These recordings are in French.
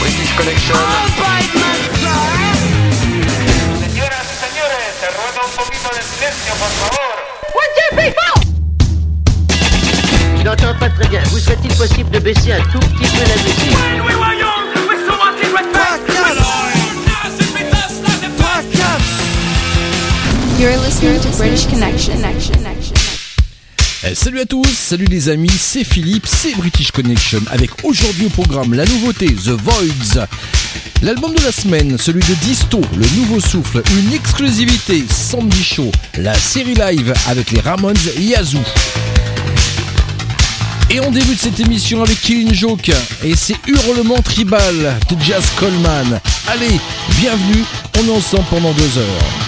British Connection. Señoras y señores, te ruego un poquito de silencio, por favor. Je n'entends pas très bien. Vous serait-il possible de baisser un tout petit peu la musique You're listening to British Connection. Eh, salut à tous, salut les amis, c'est Philippe, c'est British Connection avec aujourd'hui au programme la nouveauté The Voids. L'album de la semaine, celui de Disto, le nouveau souffle, une exclusivité Sandy Show, la série live avec les Ramones Yazoo. Et on débute cette émission avec Killing Joke et ses hurlements tribal de Jazz Coleman. Allez, bienvenue, on est ensemble pendant deux heures.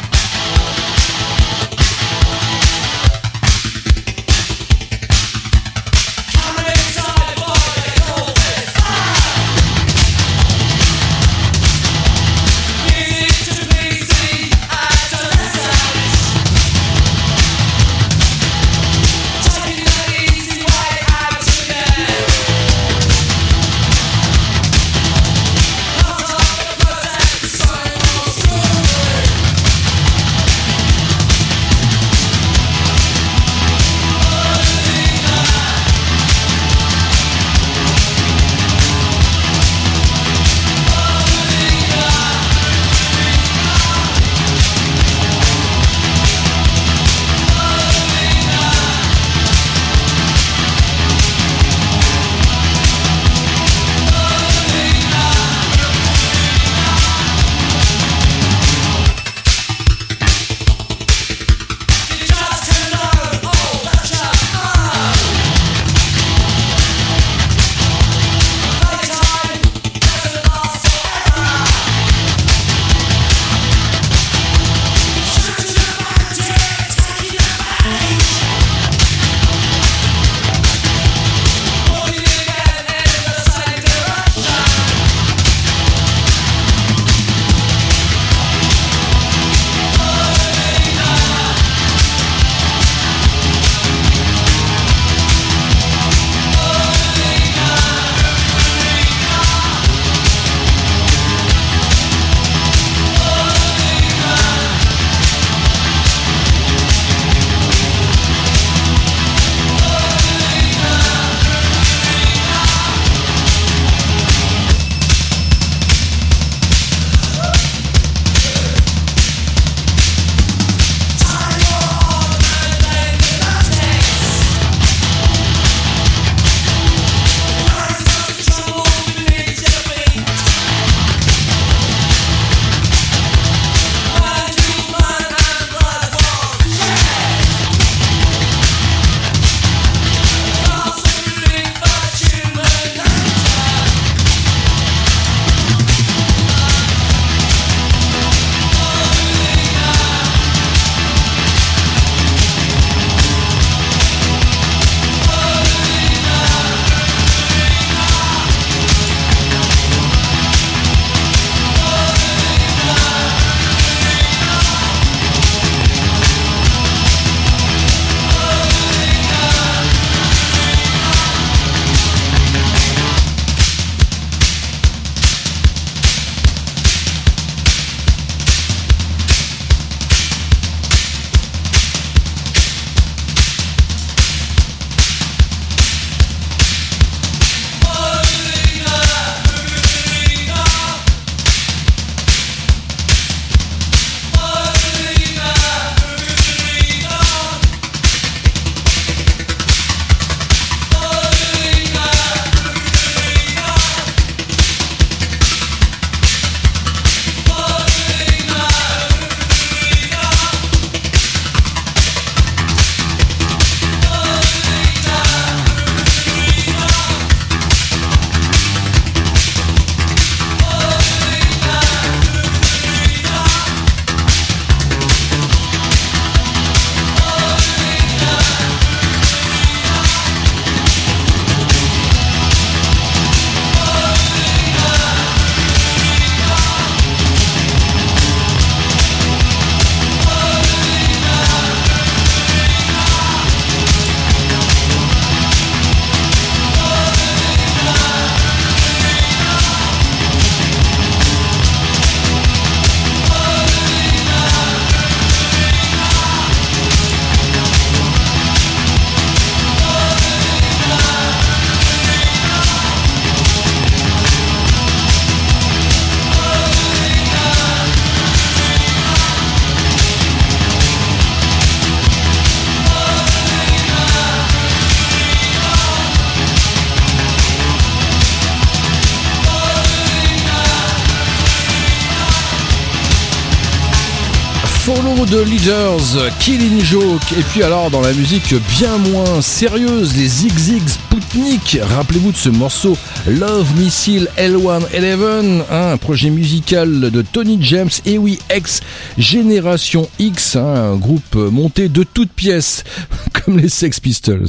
De Leaders, Killing Joke, et puis alors dans la musique bien moins sérieuse, les Zig Zig Spoutnik. Rappelez-vous de ce morceau Love Missile L111, hein, un projet musical de Tony James, et oui, ex Génération X, hein, un groupe monté de toutes pièces, comme les Sex Pistols.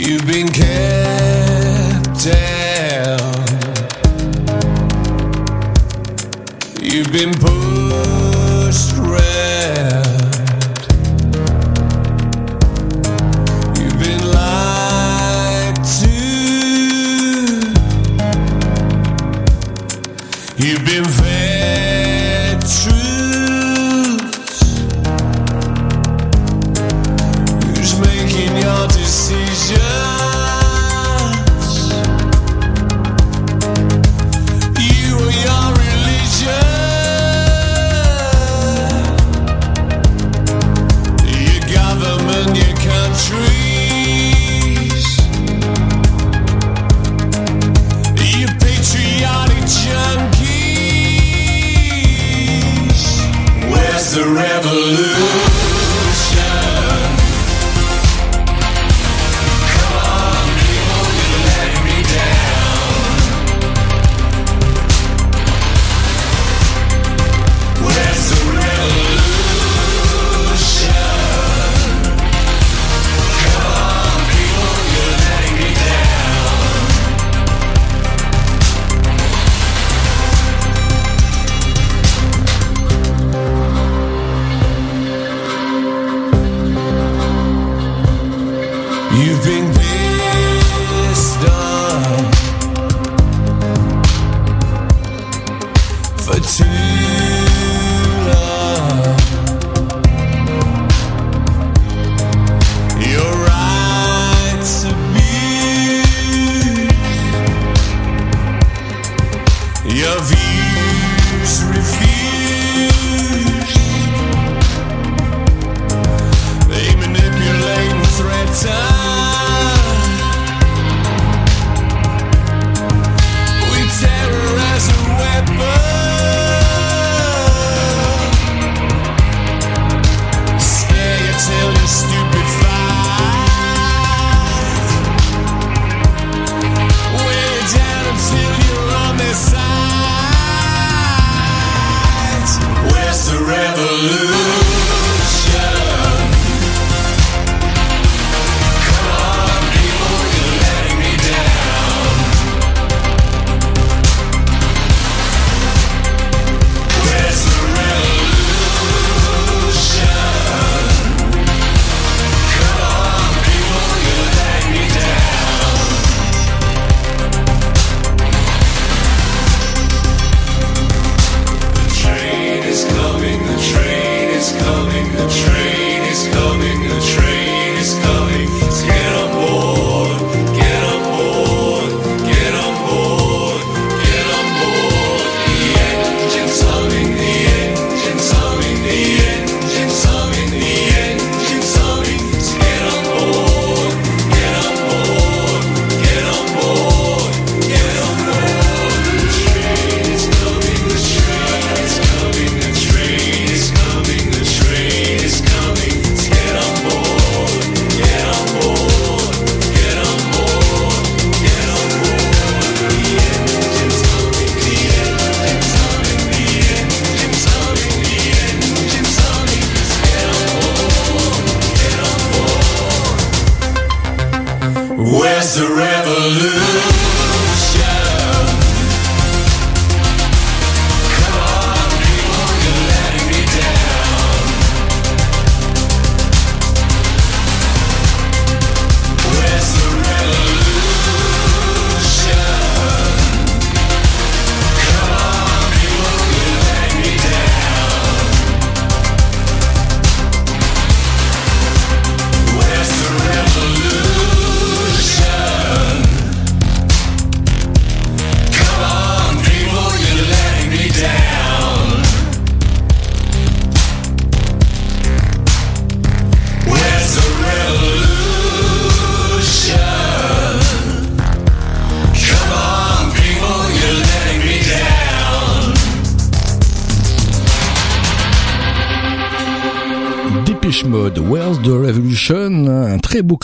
You've been kept down. You've been pushed around. You've been lied to. You've been.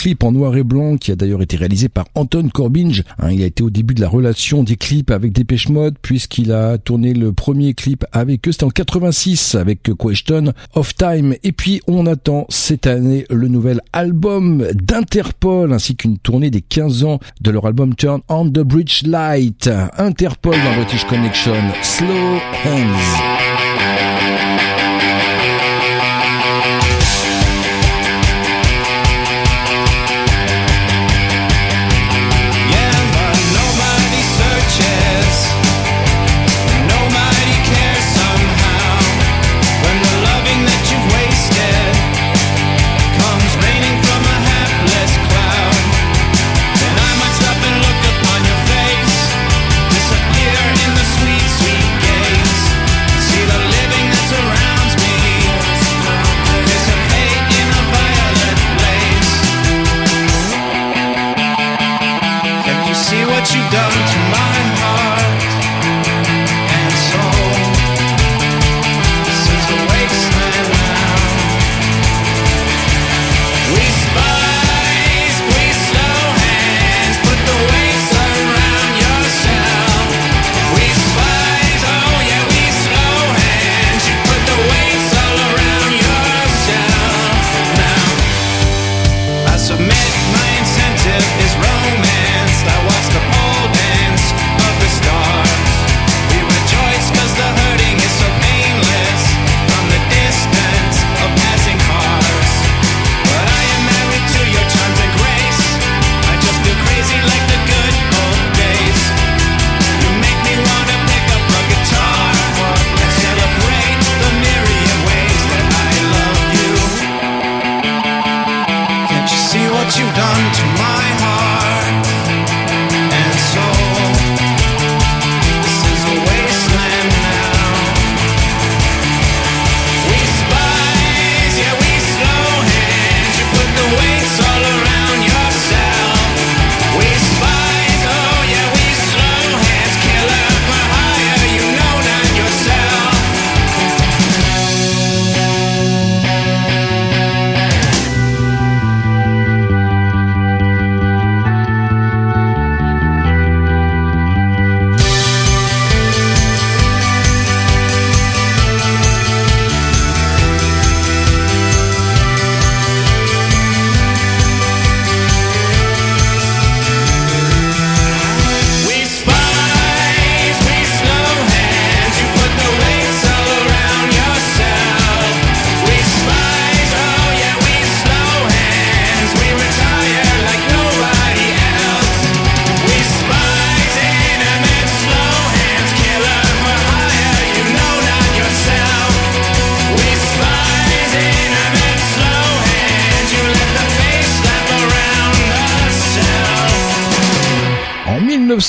clip en noir et blanc qui a d'ailleurs été réalisé par Anton Corbinge. Hein. Il a été au début de la relation des clips avec Dépêche Mode puisqu'il a tourné le premier clip avec eux. C'était en 86 avec Question of Time. Et puis on attend cette année le nouvel album d'Interpol ainsi qu'une tournée des 15 ans de leur album Turn on the Bridge Light. Interpol dans British Connection. Slow Hands.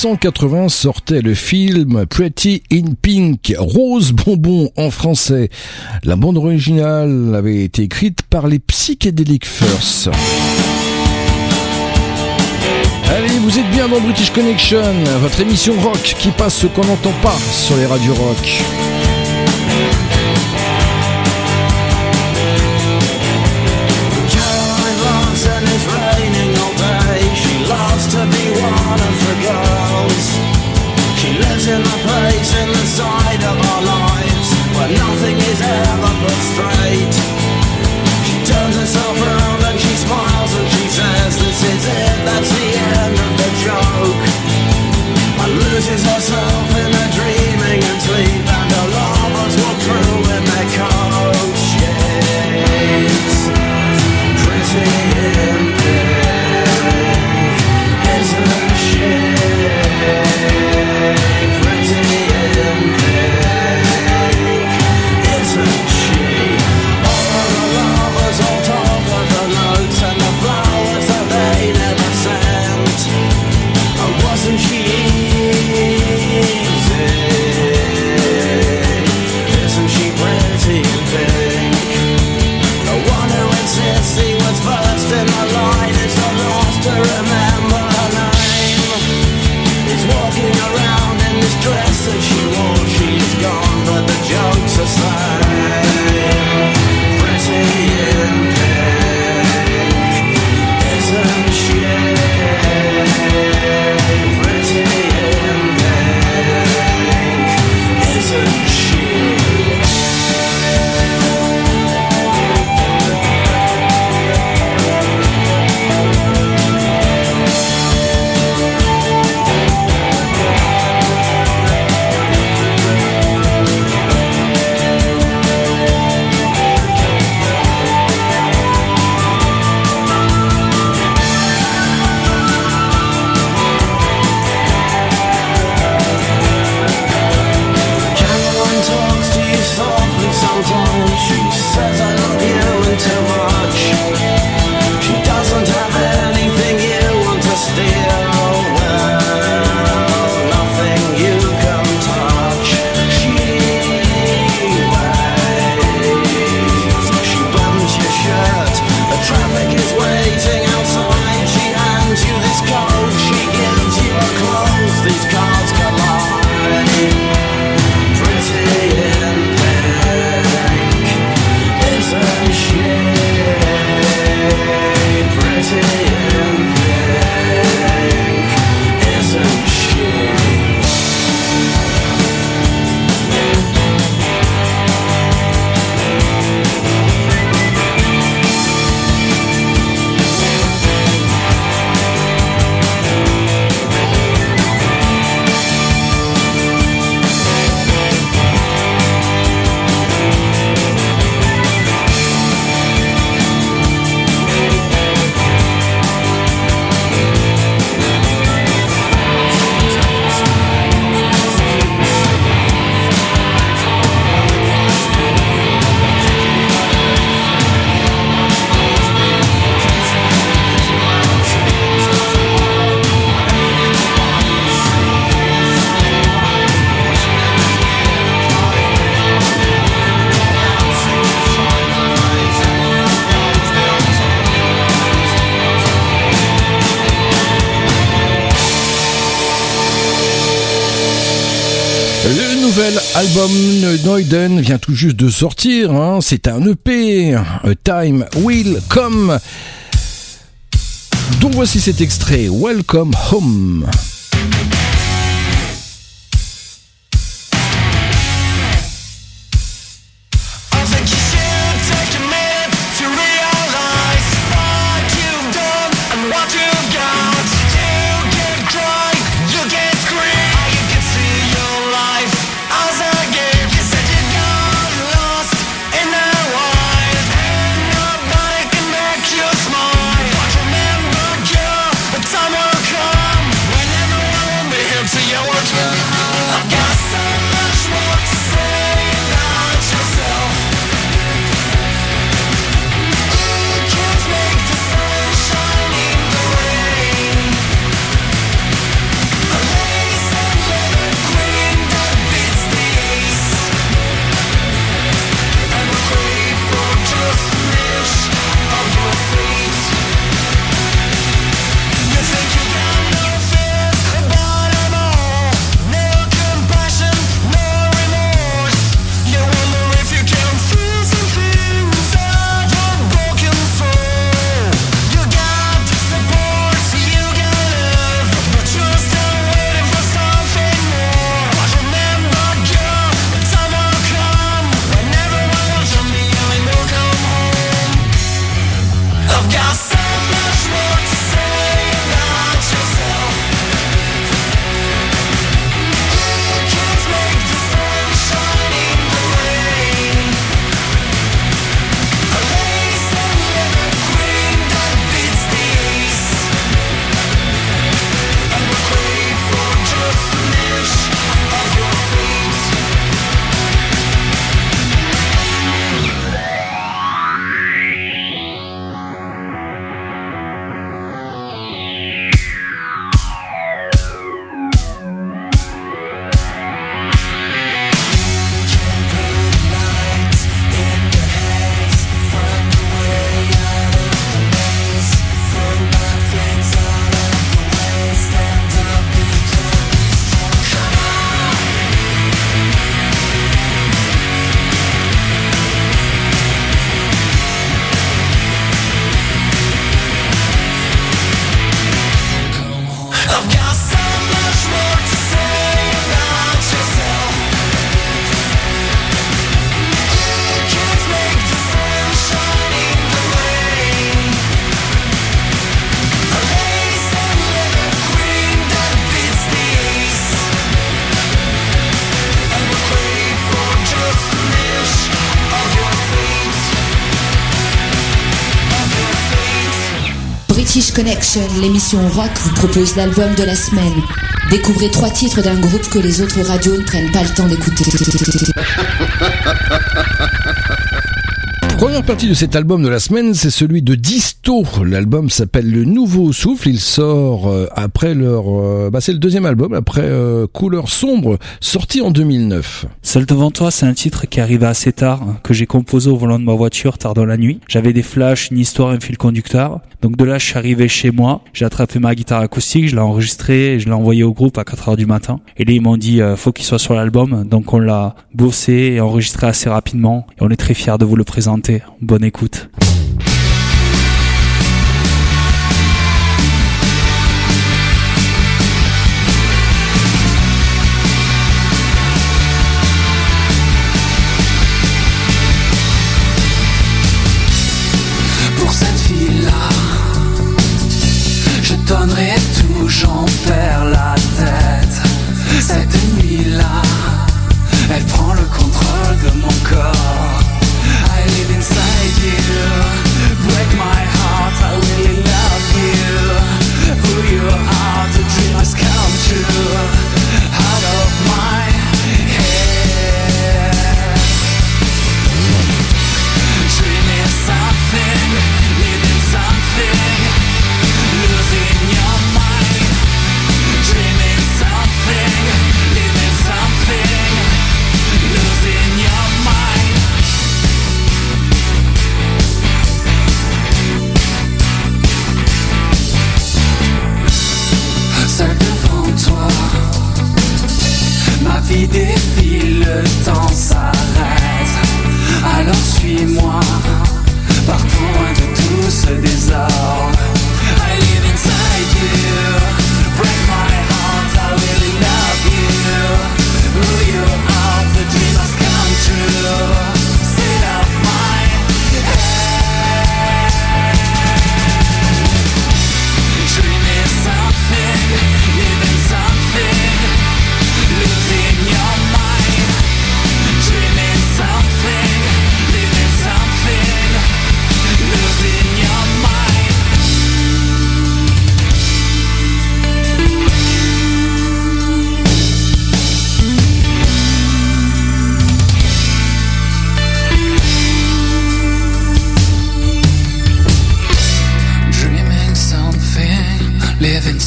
1980 sortait le film Pretty in Pink, Rose Bonbon en français. La bande originale avait été écrite par les Psychedelic First. Allez, vous êtes bien dans British Connection, votre émission rock qui passe ce qu'on n'entend pas sur les radios rock. Vient tout juste de sortir. hein. C'est un EP, A Time Will Come. Donc voici cet extrait, Welcome Home. Connection, l'émission rock, vous propose l'album de la semaine. Découvrez trois titres d'un groupe que les autres radios ne prennent pas le temps d'écouter. Première partie de cet album de la semaine, c'est celui de Disto. L'album s'appelle Le Nouveau Souffle. Il sort euh, après leur, euh, bah c'est le deuxième album après euh, Couleur sombre, sorti en 2009. Seul devant toi, c'est un titre qui arrivait assez tard, hein, que j'ai composé au volant de ma voiture tard dans la nuit. J'avais des flashs, une histoire, un fil conducteur. Donc de là, je suis arrivé chez moi, j'ai attrapé ma guitare acoustique, je l'ai enregistrée je l'ai envoyé au groupe à 4 heures du matin. Et là, ils m'ont dit, faut qu'il soit sur l'album. Donc on l'a bossé et enregistré assez rapidement. Et on est très fiers de vous le présenter. Bonne écoute. Pour cette fille-là, je donnerai tout, j'en perds la tête. Cette nuit-là, elle prend le contrôle de mon corps. s'arrête. Alors suis-moi, partons de tout ce désordre.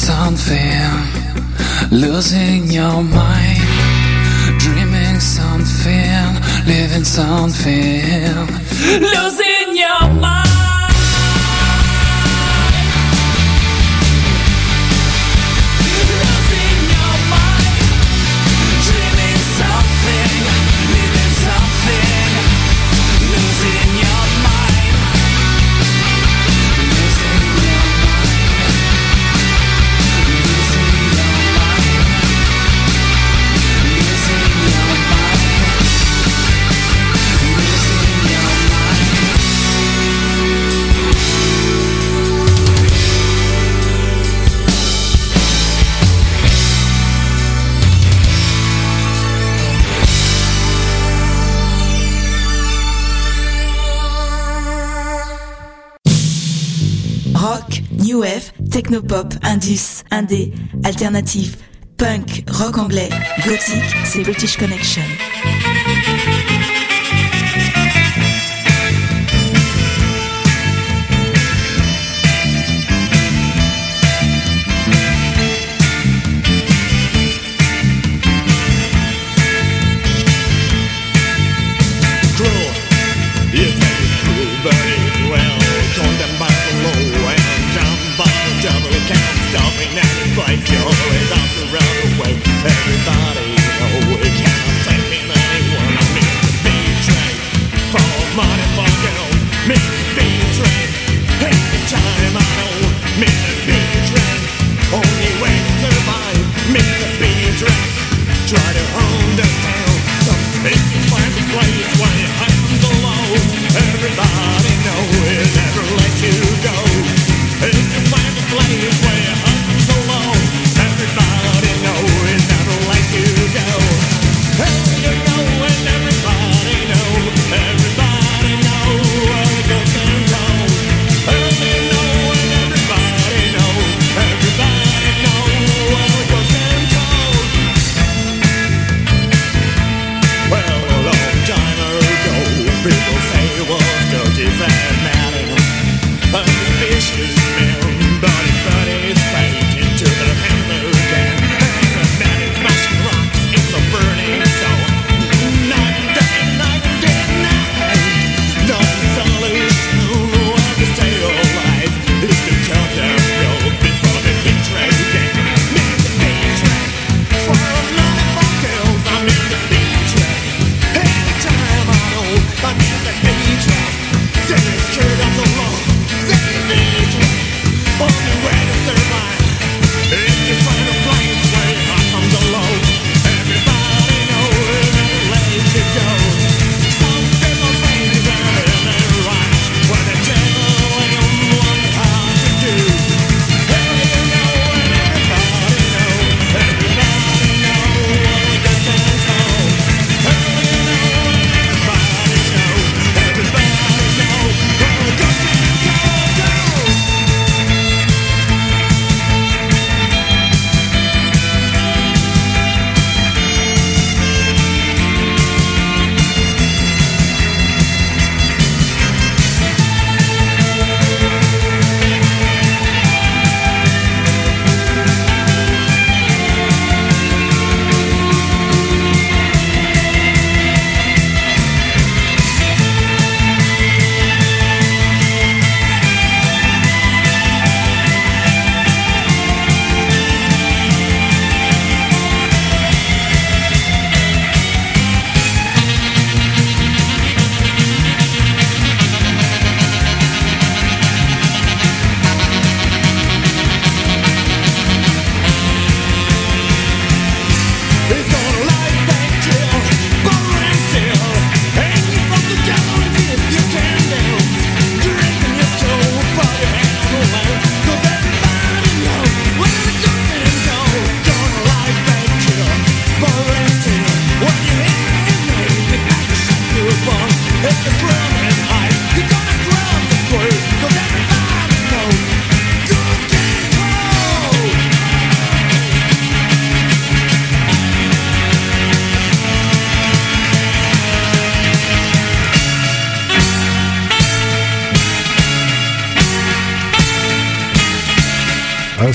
something, losing your mind, dreaming something, living something, losing your mind. technopop, indus, indé, alternatif, punk, rock anglais, gothique, c'est British Connection.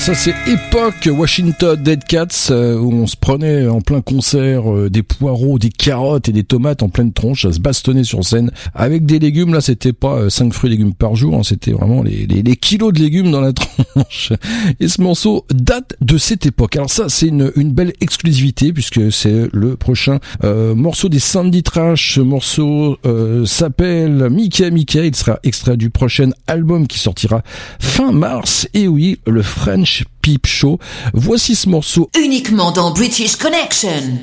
Ça c'est époque Washington Dead Cats euh, où on se prenait en plein concert euh, des poireaux, des carottes et des tomates en pleine tronche à se bastonner sur scène avec des légumes. Là c'était pas 5 fruits et légumes par jour, hein, c'était vraiment les, les, les kilos de légumes dans la tronche. Et ce morceau date de cette époque. Alors ça c'est une, une belle exclusivité puisque c'est le prochain euh, morceau des Sandy Trash. Ce morceau euh, s'appelle Mickey Mickey. Il sera extrait du prochain album qui sortira fin mars. Et oui, le French Peep Show. Voici ce morceau. Uniquement dans British Connection.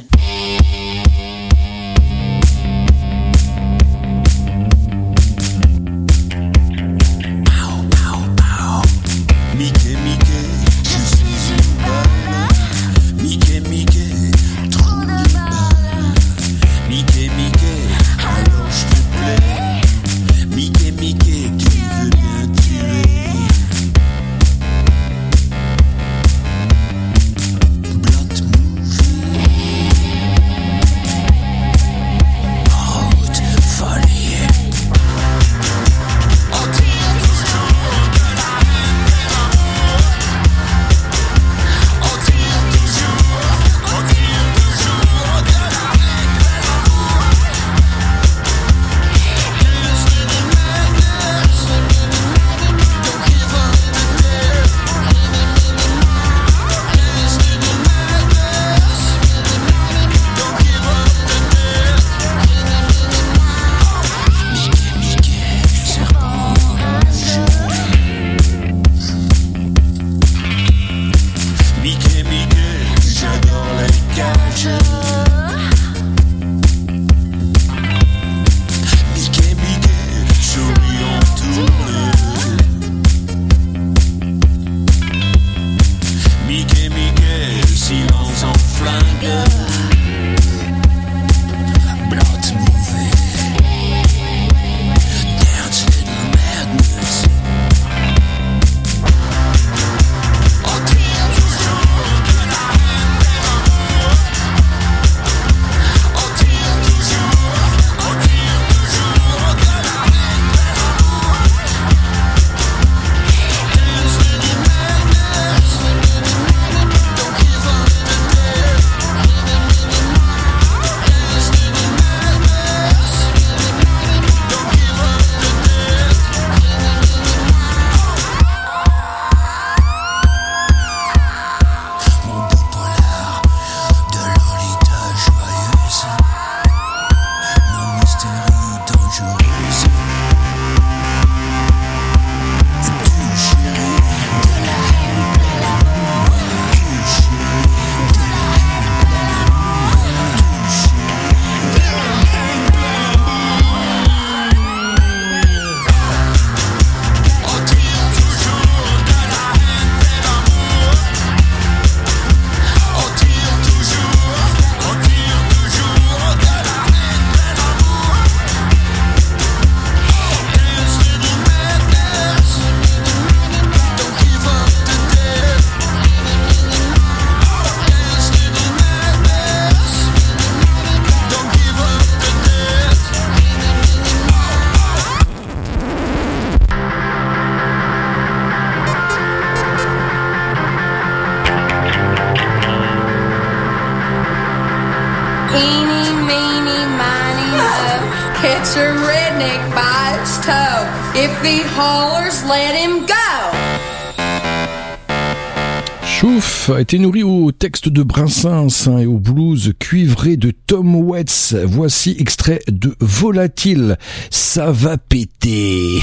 Été nourri au texte de Brassens hein, et au blues cuivré de Tom Waits. Voici extrait de Volatile. Ça va péter.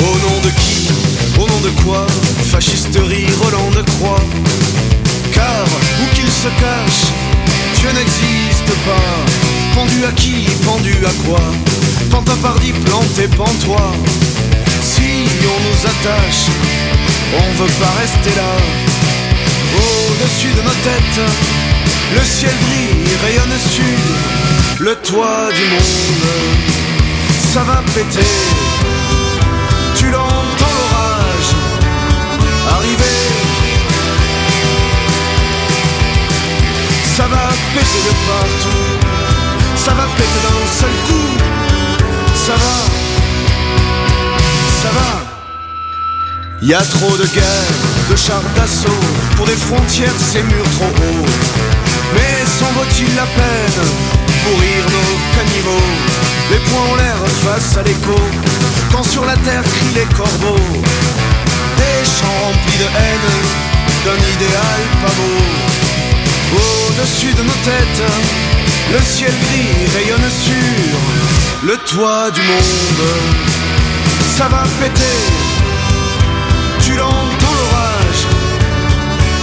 Au nom de qui? Au nom de quoi? Fascisterie, Roland de Croix Car, où qu'il se cache, Dieu n'existe pas. Pendu à qui Pendu à quoi Pantapardi, planté, pends-toi. Si on nous attache, on veut pas rester là. Au-dessus de nos têtes, le ciel brille, rayonne sud, le toit du monde. Ça va péter. Tu l'entends l'orage arriver. Ça va péter de partout. Ça va péter d'un seul coup. Ça va. Ça va. Y a trop de guerres, de chars d'assaut. Pour des frontières, ces murs trop hauts. Mais s'en vaut-il la peine pour rire nos caniveaux? Les poings en l'air face à l'écho. Quand sur la terre crient les corbeaux. Des champs remplis de haine D'un idéal pas beau. Au-dessus de nos têtes, le ciel gris rayonne sur le toit du monde. Ça va péter, tu l'entends l'orage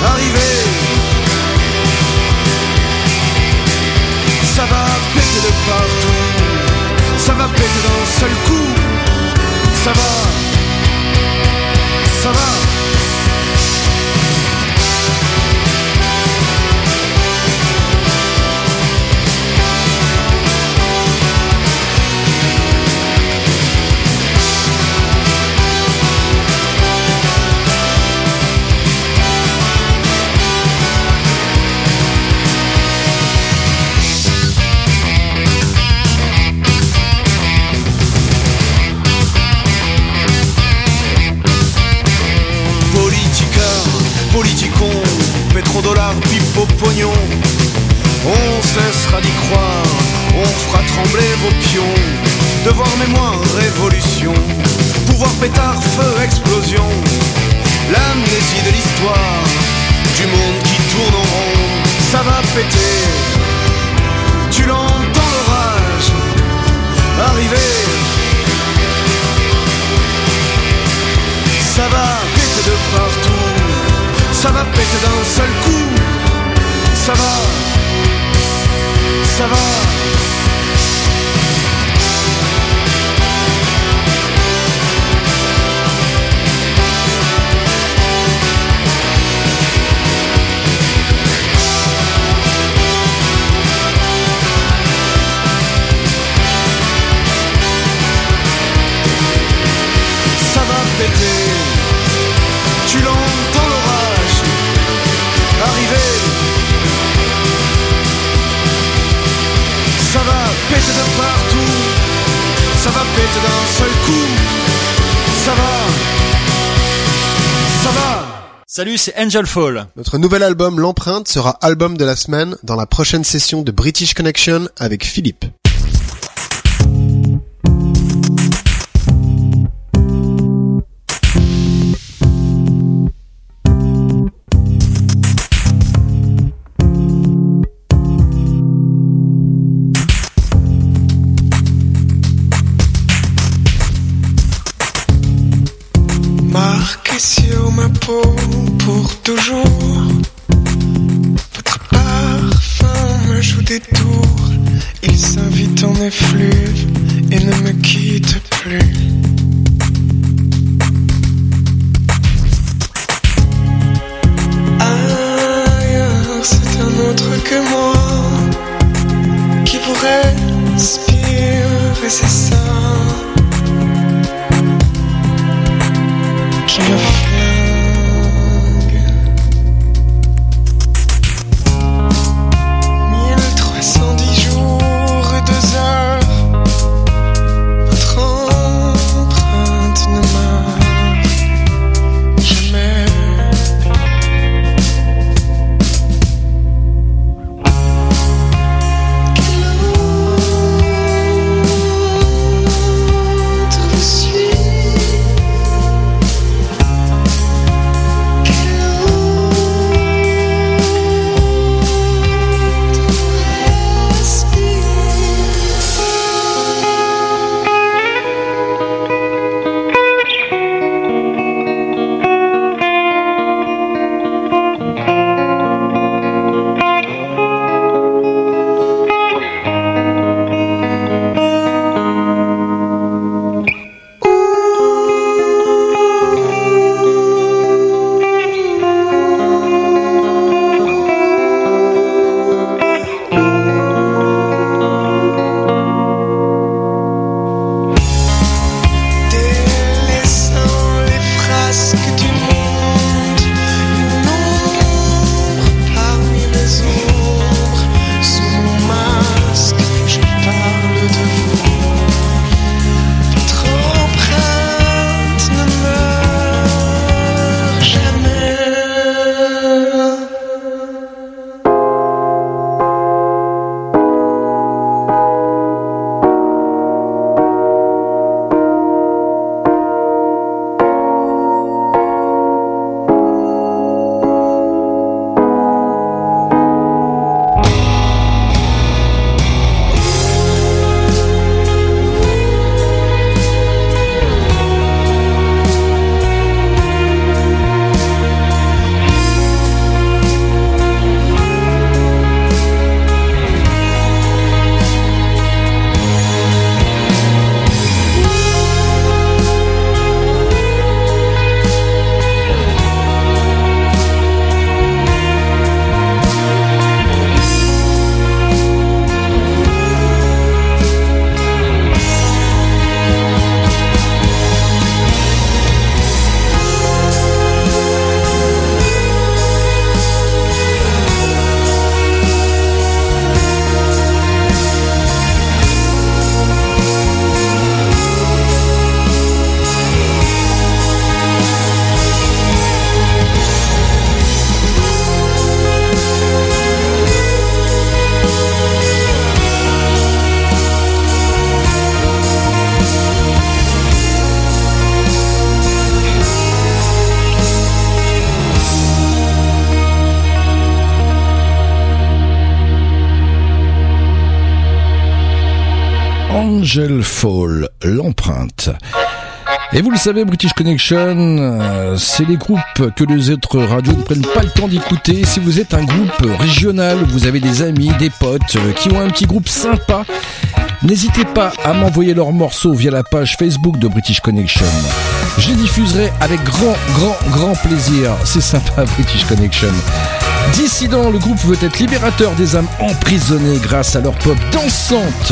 arriver. Ça va péter de partout, ça va péter d'un seul coup. Ça va, ça va. Pétrodollars, pipe au pognon. On cessera d'y croire, on fera trembler vos pions. Devoir mémoire, révolution. Pouvoir pétard, feu, explosion. L'amnésie de l'histoire, du monde qui tourne en rond. Ça va péter, tu l'entends l'orage arriver. Ça va péter de partout, ça va péter d'un seul coup. Ça va, ça va. Ça va péter d'un seul coup. Ça va, ça va. Salut, c'est Angel Fall. Notre nouvel album L'Empreinte sera album de la semaine dans la prochaine session de British Connection avec Philippe. Toujours. Votre parfum me joue des tours. Il s'invite en effluve et ne me quitte plus. Angel Fall, l'empreinte. Et vous le savez, British Connection, euh, c'est les groupes que les autres radios ne prennent pas le temps d'écouter. Si vous êtes un groupe régional, vous avez des amis, des potes euh, qui ont un petit groupe sympa, n'hésitez pas à m'envoyer leurs morceaux via la page Facebook de British Connection. Je les diffuserai avec grand, grand, grand plaisir. C'est sympa, British Connection. Dissident, le groupe veut être libérateur des âmes emprisonnées grâce à leur pop dansante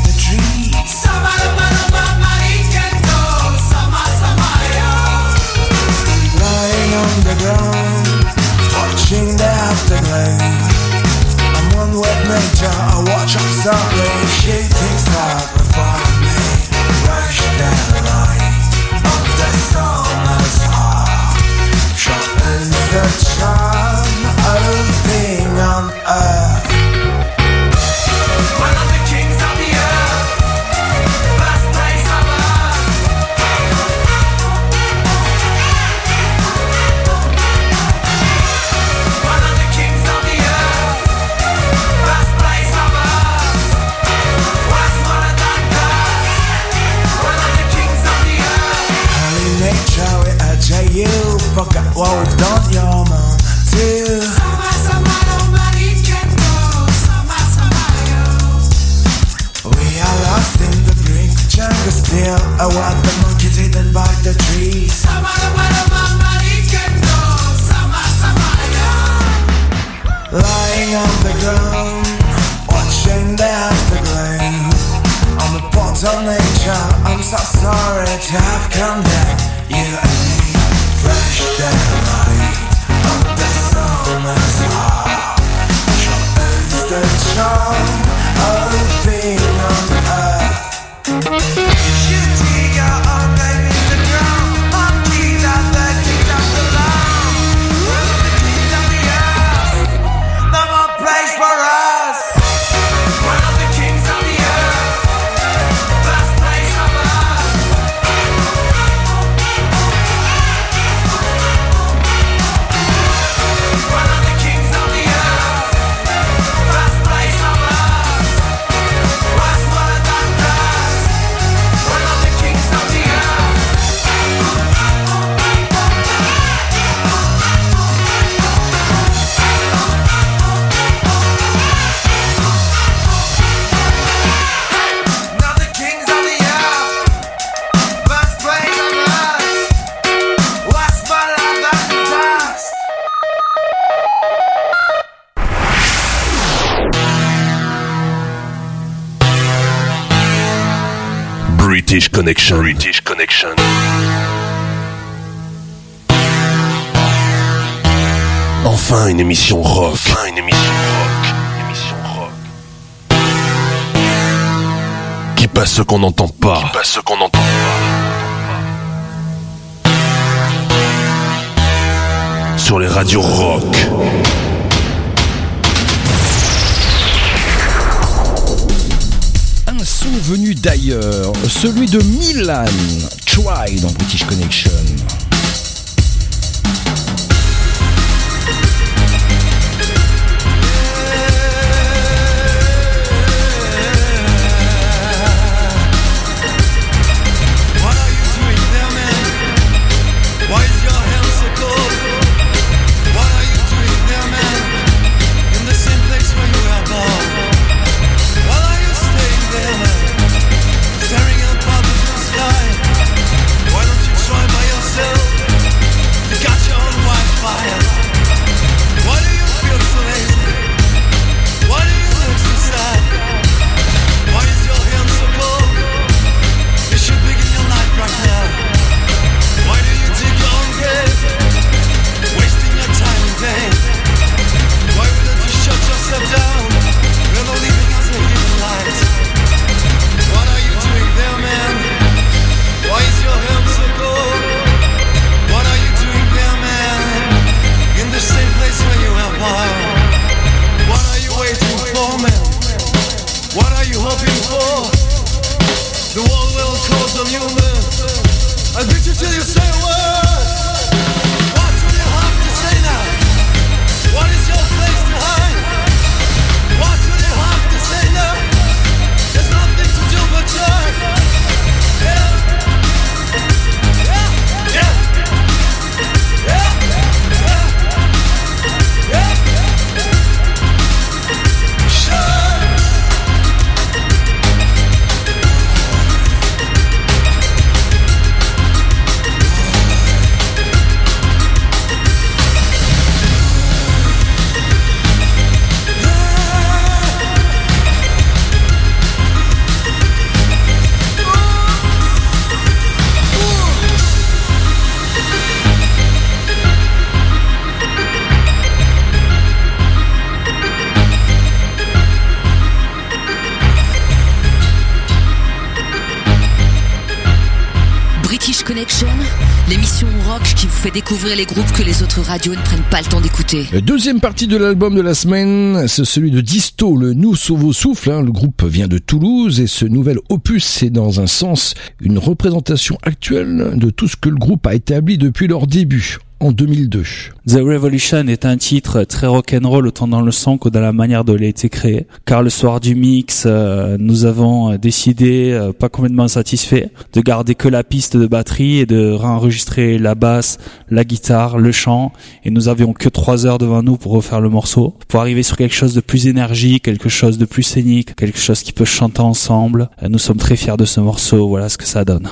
nature, I watch her softly. She thinks the of nature, I'm so sorry to have come down. You and me, fresh daylight of the summer's heart. Sharpens the charm of being on earth. British Connection. British Connection. Enfin une émission rock. Enfin une émission rock. Émission rock. Qui passe ce qu'on n'entend pas. Qui passe ce qu'on n'entend pas. Sur les radios rock. Venu d'ailleurs, celui de Milan, Try dans British Connection. Fait découvrir les groupes que les autres radios ne prennent pas le temps d'écouter. Deuxième partie de l'album de la semaine, c'est celui de Disto, le Nous Sauvo Souffle. hein. Le groupe vient de Toulouse et ce nouvel opus, c'est dans un sens une représentation actuelle de tout ce que le groupe a établi depuis leur début, en 2002. The Revolution est un titre très rock'n'roll autant dans le son que dans la manière dont il a été créé. Car le soir du mix, euh, nous avons décidé, euh, pas complètement satisfait, de garder que la piste de batterie et de réenregistrer la basse, la guitare, le chant. Et nous avions que trois heures devant nous pour refaire le morceau, pour arriver sur quelque chose de plus énergique, quelque chose de plus scénique, quelque chose qui peut chanter ensemble. Euh, Nous sommes très fiers de ce morceau. Voilà ce que ça donne.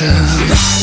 Revolution.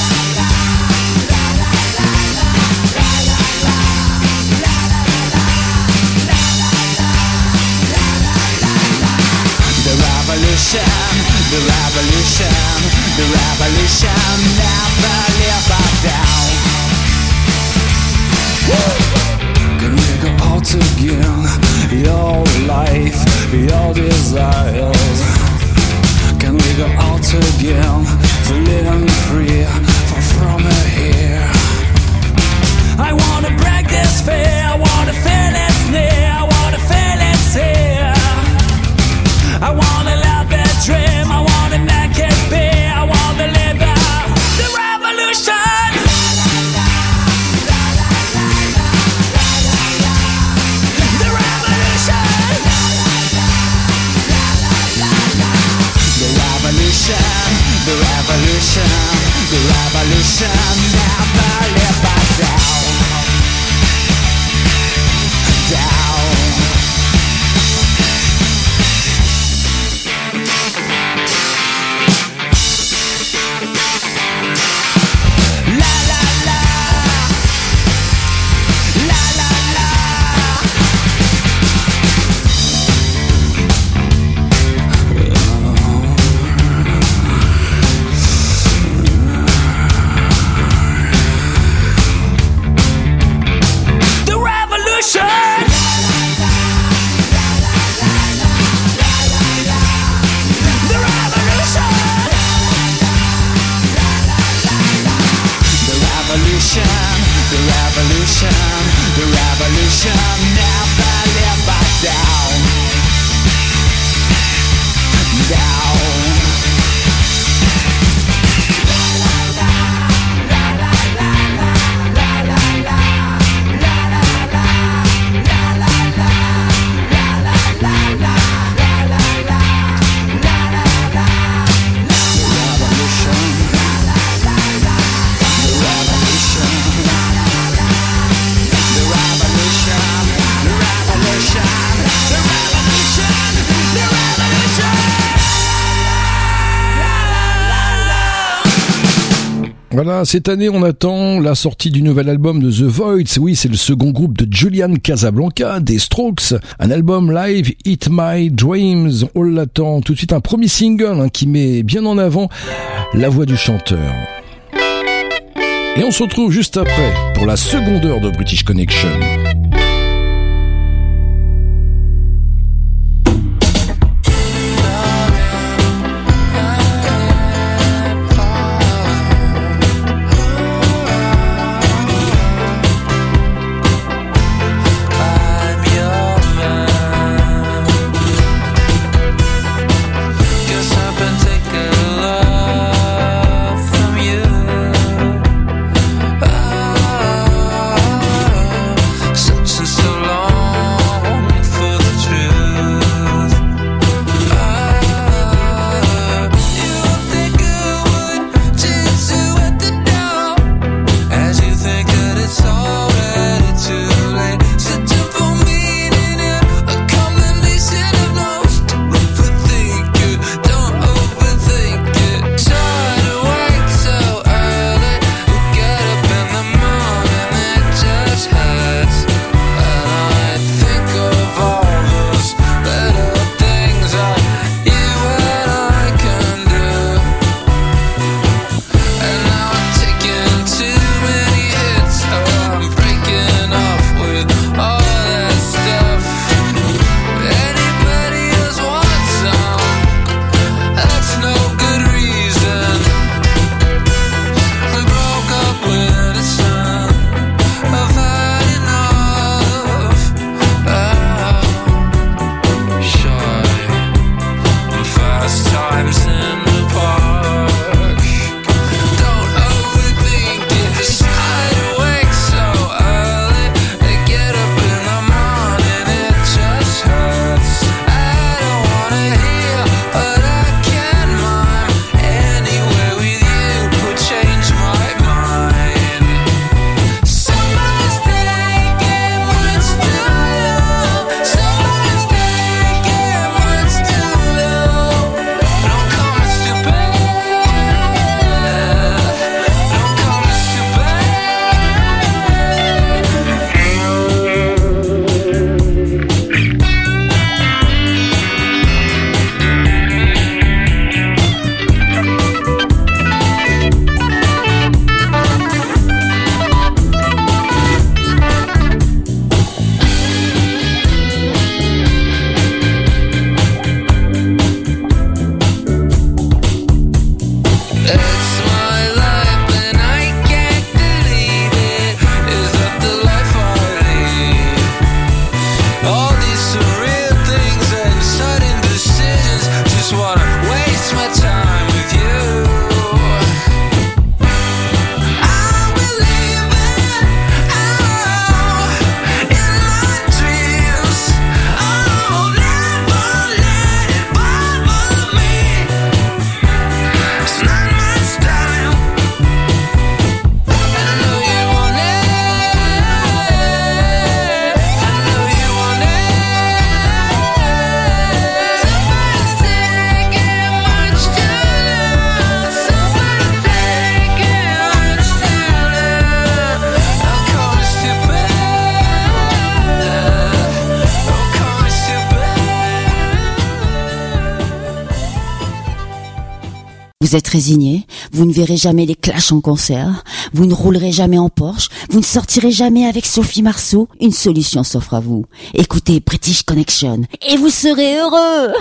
Cette année on attend la sortie du nouvel album de The Voids. Oui, c'est le second groupe de Julian Casablanca, des Strokes. Un album live, Hit My Dreams. On l'attend tout de suite, un premier single hein, qui met bien en avant la voix du chanteur. Et on se retrouve juste après pour la seconde heure de British Connection. Vous êtes résigné, vous ne verrez jamais les clashs en concert, vous ne roulerez jamais en Porsche, vous ne sortirez jamais avec Sophie Marceau. Une solution s'offre à vous. Écoutez British Connection et vous serez heureux.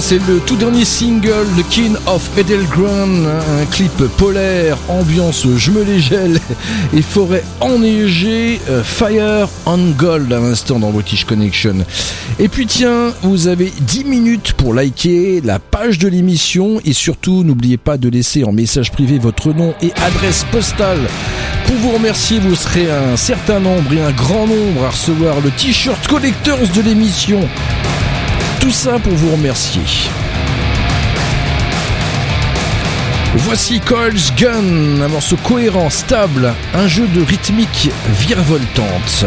C'est le tout dernier single The King of Edelgran, un clip polaire, ambiance je me les gèle et forêt enneigée, euh, Fire on Gold à l'instant dans British Connection. Et puis tiens, vous avez 10 minutes pour liker la page de l'émission et surtout n'oubliez pas de laisser en message privé votre nom et adresse postale. Pour vous remercier, vous serez un certain nombre et un grand nombre à recevoir le t-shirt collectors de l'émission. Tout ça pour vous remercier. Voici Coil's Gun, un morceau cohérent, stable, un jeu de rythmique virevoltante.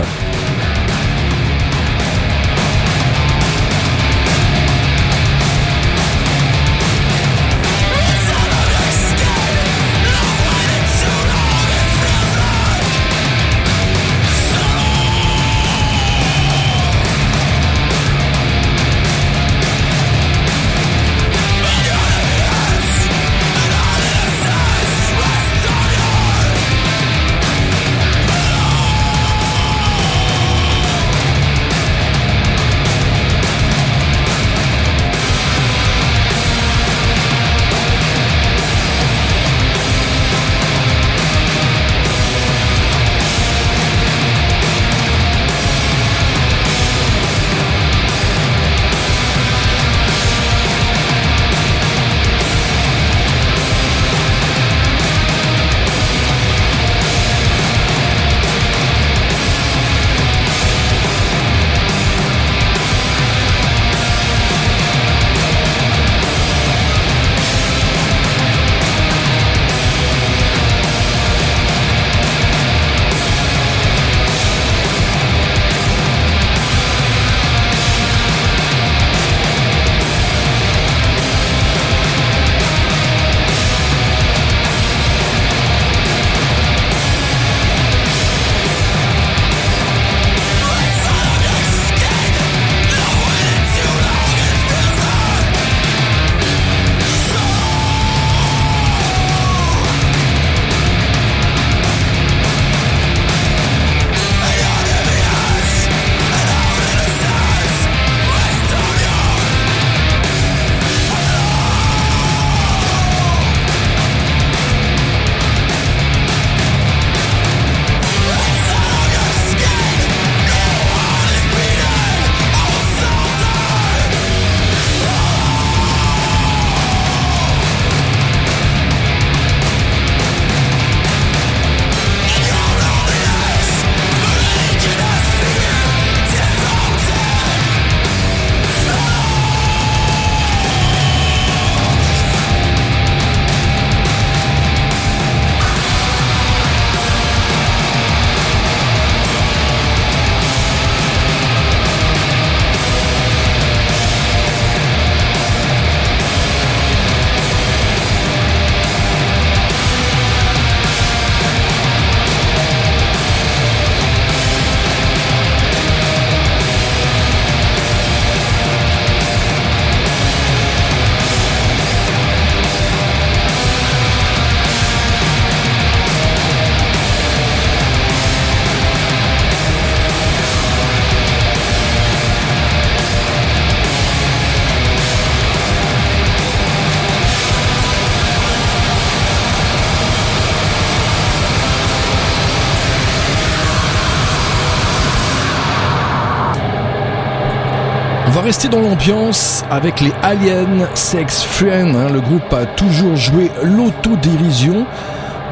Rester dans l'ambiance avec les Alien Sex Friends. hein. Le groupe a toujours joué l'autodérision.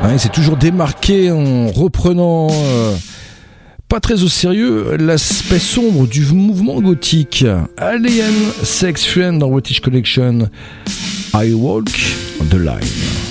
Hein, il s'est toujours démarqué en reprenant euh, pas très au sérieux l'aspect sombre du mouvement gothique. Alien Sex Friends dans British Connection. I Walk the Line.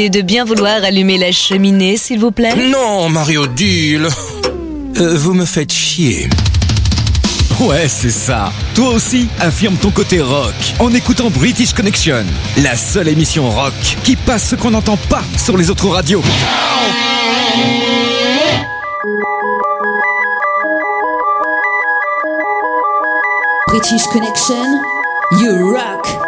De bien vouloir allumer la cheminée, s'il vous plaît Non, Marie-Odile. Euh, vous me faites chier. Ouais, c'est ça. Toi aussi, affirme ton côté rock en écoutant British Connection, la seule émission rock qui passe ce qu'on n'entend pas sur les autres radios. British Connection, you rock.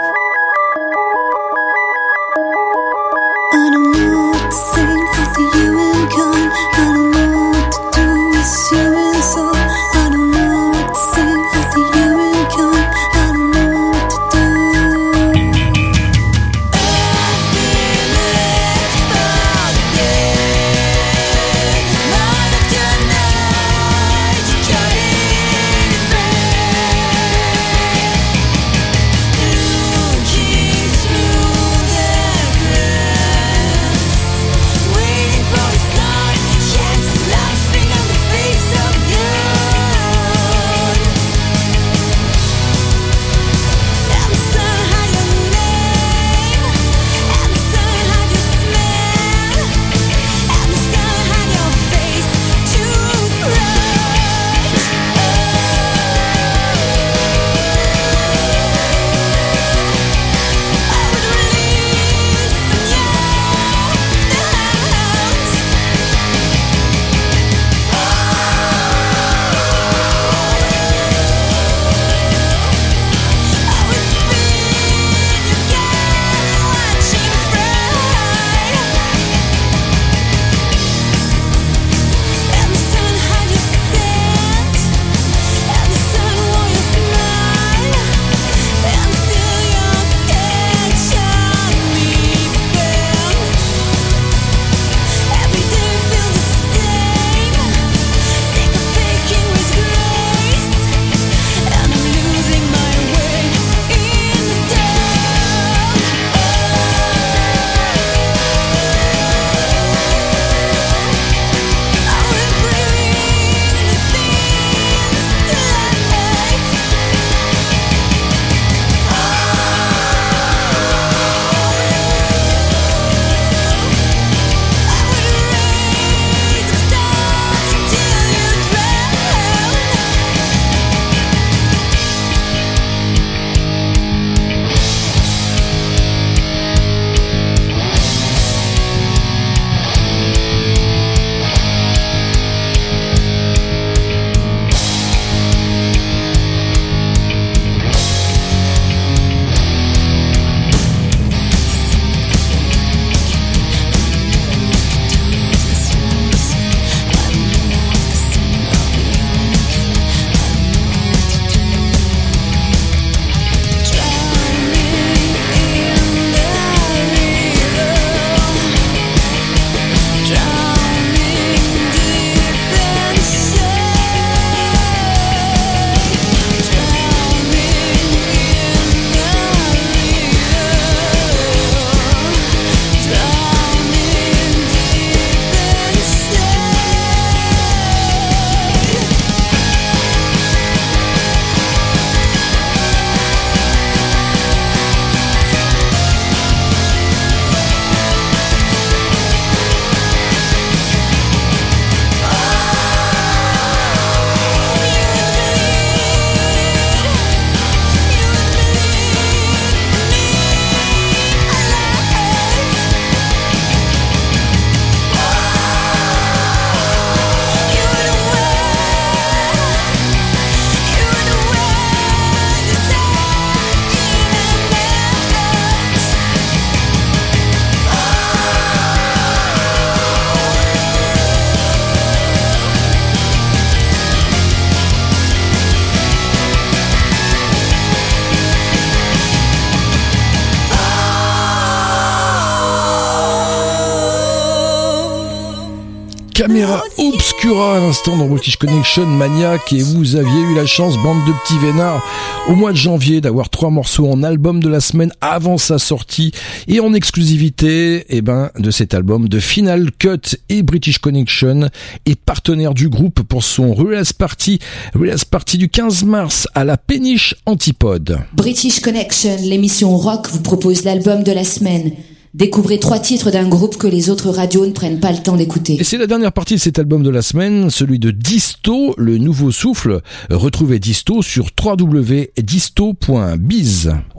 Dans British Connection Maniac et vous aviez eu la chance, bande de petits vénards, au mois de janvier d'avoir trois morceaux en album de la semaine avant sa sortie et en exclusivité eh ben, de cet album de Final Cut et British Connection est partenaire du groupe pour son Release Party, Release Party du 15 mars à la péniche Antipode. British Connection, l'émission rock, vous propose l'album de la semaine. Découvrez trois titres d'un groupe que les autres radios ne prennent pas le temps d'écouter. Et c'est la dernière partie de cet album de la semaine, celui de Disto, le nouveau souffle. Retrouvez Disto sur www.disto.biz.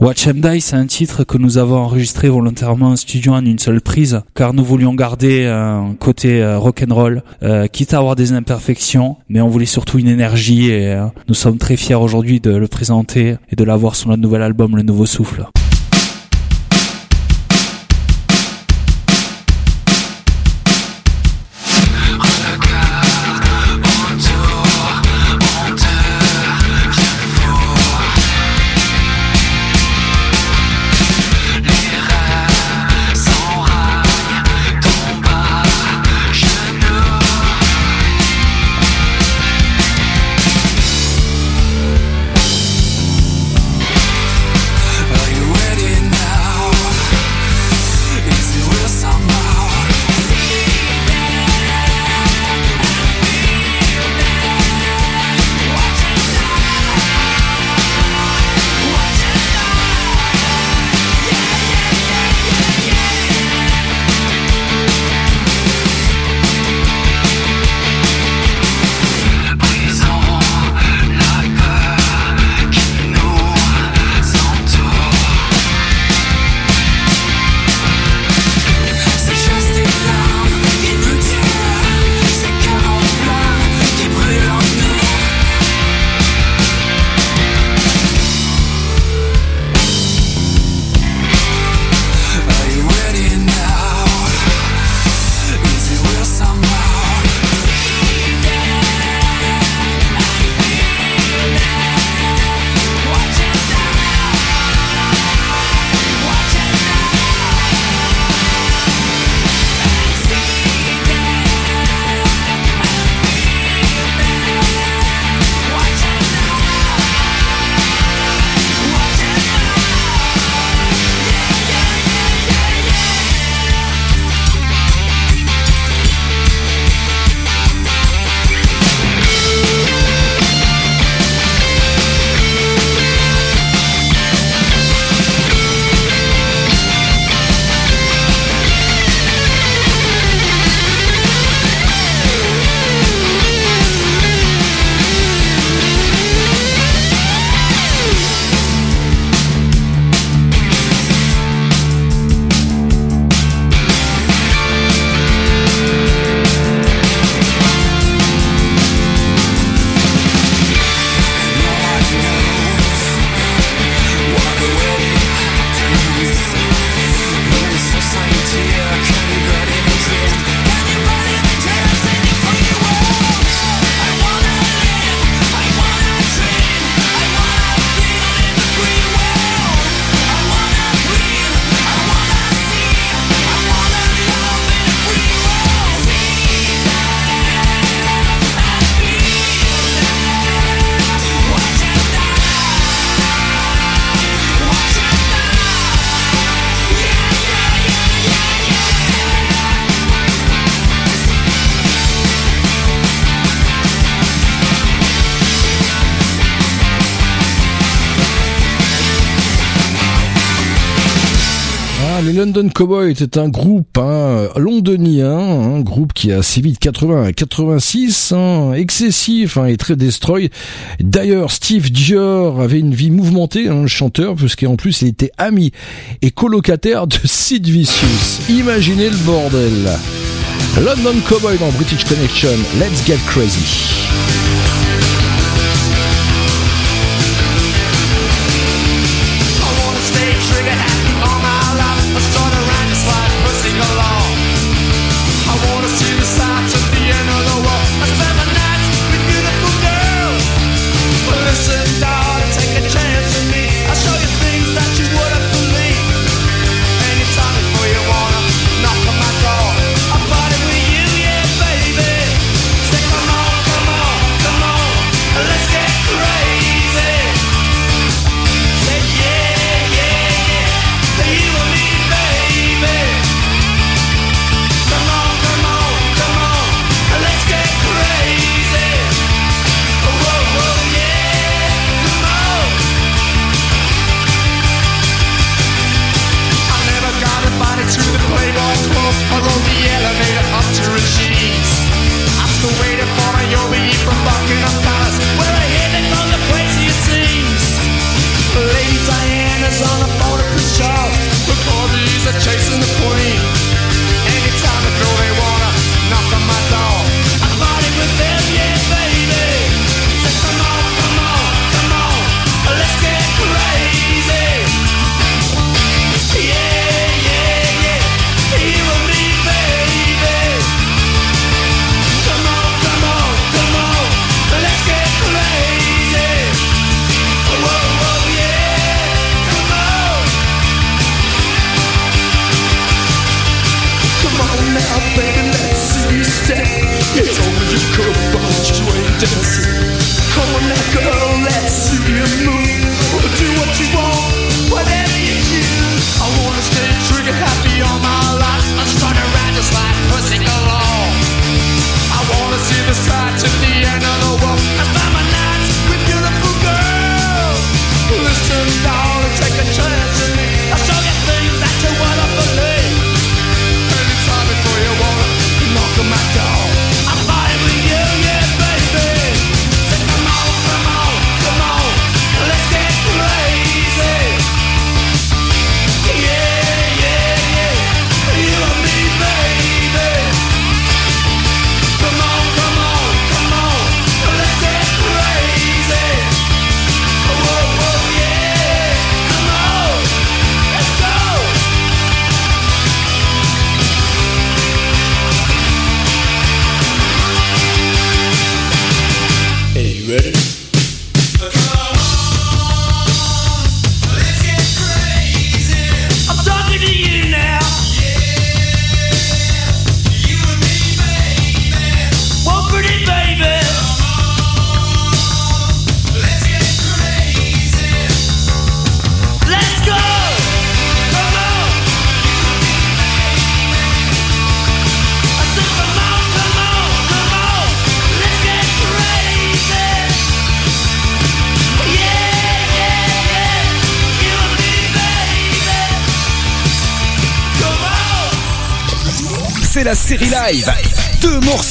Watch 'em Die, c'est un titre que nous avons enregistré volontairement en studio en une seule prise, car nous voulions garder un côté euh, rock'n'roll, euh, quitte à avoir des imperfections, mais on voulait surtout une énergie et euh, nous sommes très fiers aujourd'hui de le présenter et de l'avoir sur notre nouvel album, Le Nouveau Souffle. London Cowboys était un groupe hein, londonien, un groupe qui a sévi de 80 à 86, hein, excessif hein, et très destroy. D'ailleurs, Steve Dior avait une vie mouvementée, hein, le chanteur, puisqu'en plus il était ami et colocataire de Sid Vicious. Imaginez le bordel. London Cowboy dans British Connection, Let's Get Crazy.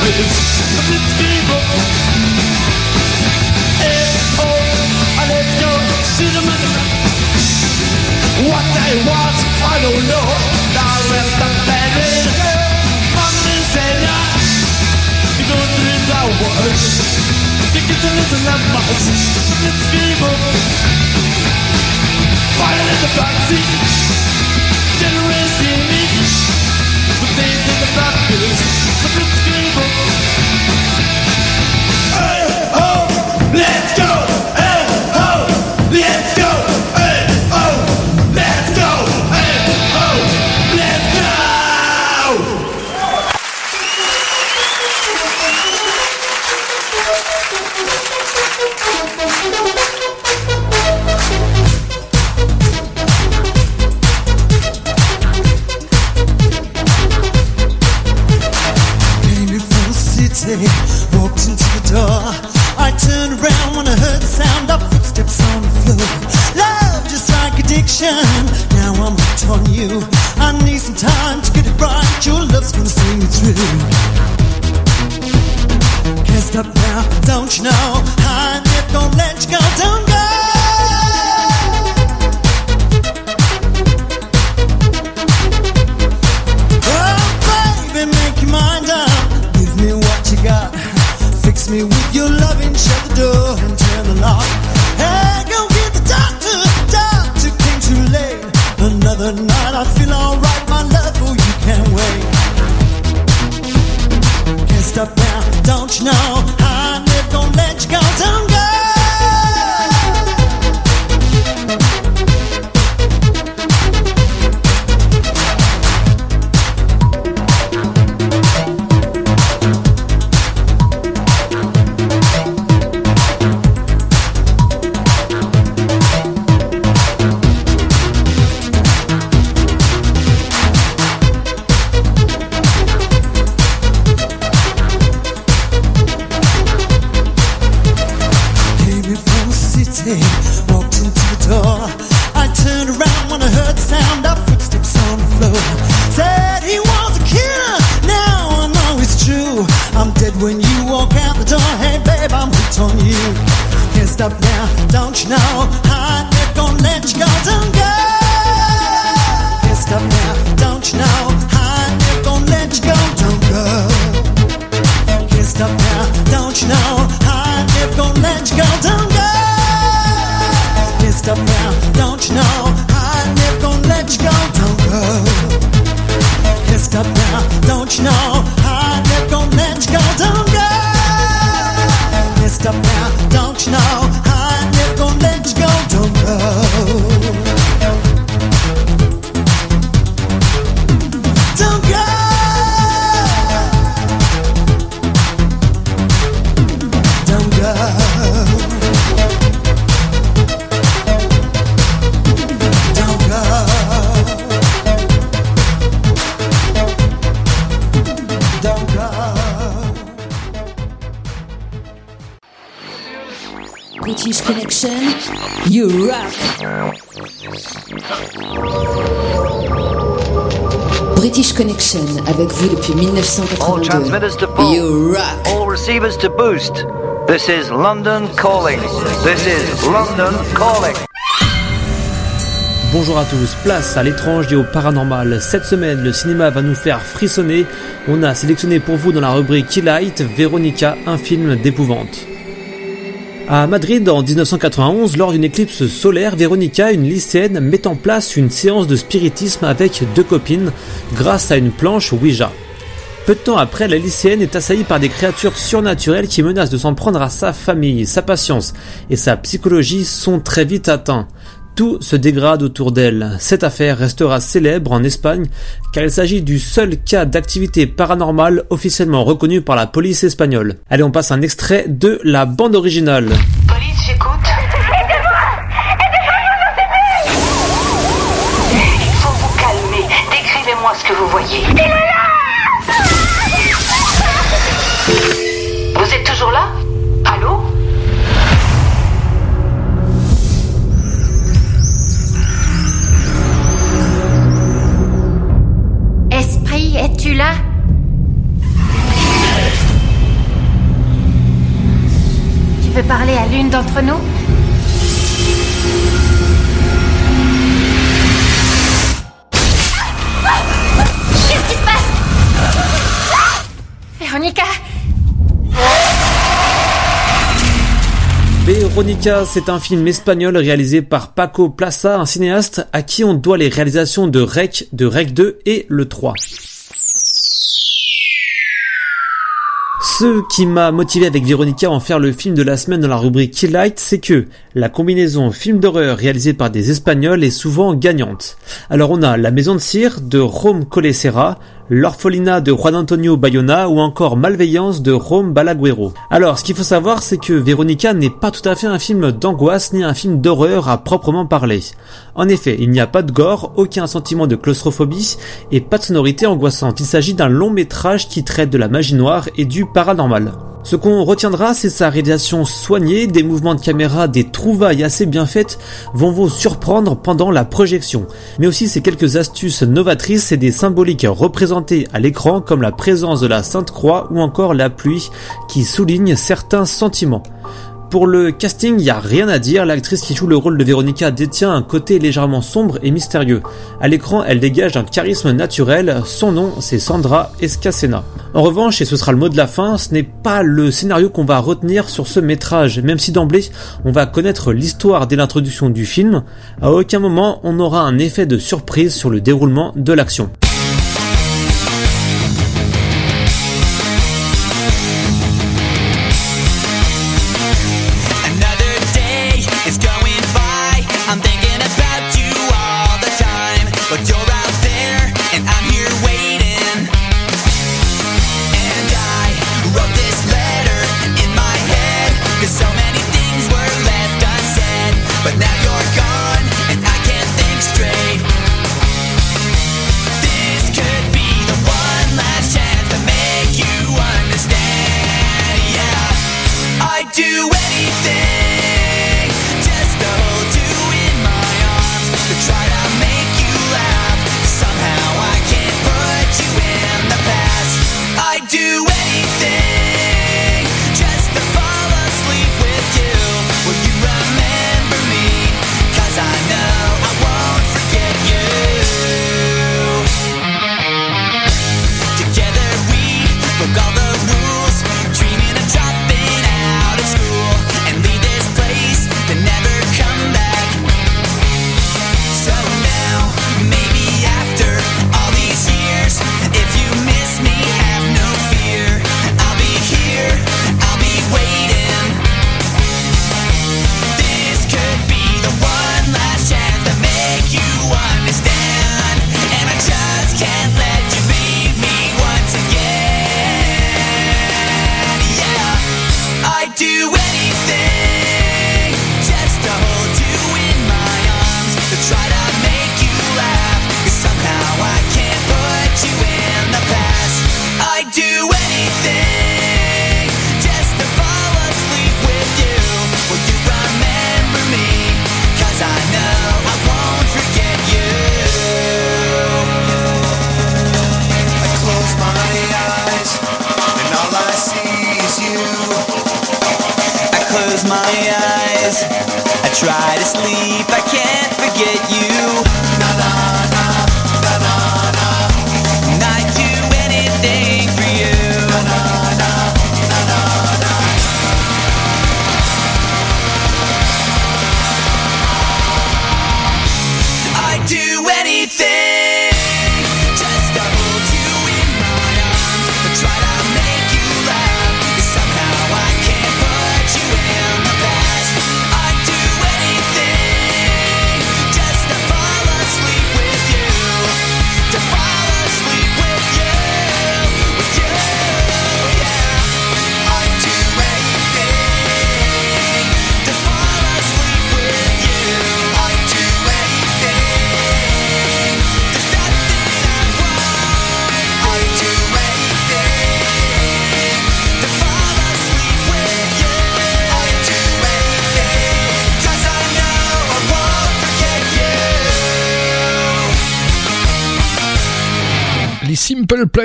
surface of the table. Oh, and oh, I let go, cinnamon. What I want, I don't know. Now let the planet on this and I. You go through the world. You get to listen to my It's people. Fire in the backseat. Generous in me. The things in the backseat. The British Connection avec vous depuis All 1982. transmitters to pull. You rock. All receivers to boost. This is London calling. This is London calling. Bonjour à tous, place à l'étrange et au paranormal. Cette semaine, le cinéma va nous faire frissonner. On a sélectionné pour vous dans la rubrique Keylight Veronica, un film d'épouvante. À Madrid en 1991, lors d'une éclipse solaire, Veronica, une lycéenne, met en place une séance de spiritisme avec deux copines grâce à une planche Ouija. Peu de temps après, la lycéenne est assaillie par des créatures surnaturelles qui menacent de s'en prendre à sa famille. Sa patience et sa psychologie sont très vite atteints. Tout se dégrade autour d'elle. Cette affaire restera célèbre en Espagne car il s'agit du seul cas d'activité paranormale officiellement reconnu par la police espagnole. Allez, on passe un extrait de la bande originale. Es-tu là? Tu veux parler à l'une d'entre nous? Qu'est-ce qui se passe? Véronica? Veronica, c'est un film espagnol réalisé par Paco Plaza, un cinéaste à qui on doit les réalisations de Rec, de Rec 2 et le 3. Ce qui m'a motivé avec Veronica à en faire le film de la semaine dans la rubrique Keylight, c'est que la combinaison film d'horreur réalisée par des Espagnols est souvent gagnante. Alors on a La Maison de Cire de Rome Colesera, L'Orphelinat de Juan Antonio Bayona ou encore Malveillance de Rome Balaguero. Alors ce qu'il faut savoir c'est que Veronica n'est pas tout à fait un film d'angoisse ni un film d'horreur à proprement parler. En effet, il n'y a pas de gore, aucun sentiment de claustrophobie et pas de sonorité angoissante. Il s'agit d'un long métrage qui traite de la magie noire et du paranormal. Ce qu'on retiendra, c'est sa réalisation soignée, des mouvements de caméra, des trouvailles assez bien faites vont vous surprendre pendant la projection, mais aussi ses quelques astuces novatrices et des symboliques représentées à l'écran comme la présence de la Sainte Croix ou encore la pluie qui souligne certains sentiments. Pour le casting, il n'y a rien à dire, l'actrice qui joue le rôle de Veronica détient un côté légèrement sombre et mystérieux. À l'écran, elle dégage un charisme naturel, son nom c'est Sandra Escacena. En revanche, et ce sera le mot de la fin, ce n'est pas le scénario qu'on va retenir sur ce métrage, même si d'emblée on va connaître l'histoire dès l'introduction du film, à aucun moment on aura un effet de surprise sur le déroulement de l'action.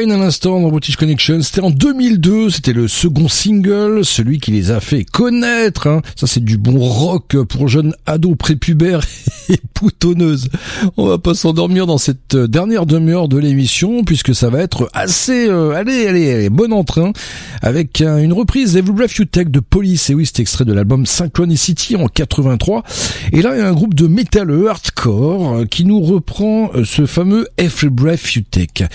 À l'instant dans British Connection. C'était en 2002, c'était le second single, celui qui les a fait connaître. Hein. Ça c'est du bon rock pour jeunes ados prépubères et poutonneuse. On va pas s'endormir dans cette dernière demi-heure de l'émission puisque ça va être assez, euh, allez, allez, allez, bon entrain hein. avec une reprise Every Breath You Take de Police. Et oui, c'est extrait de l'album Synchronicity en 83. Et là, il y a un groupe de métalleux hardcore euh, qui nous reprend euh, ce fameux Every Breath You Take.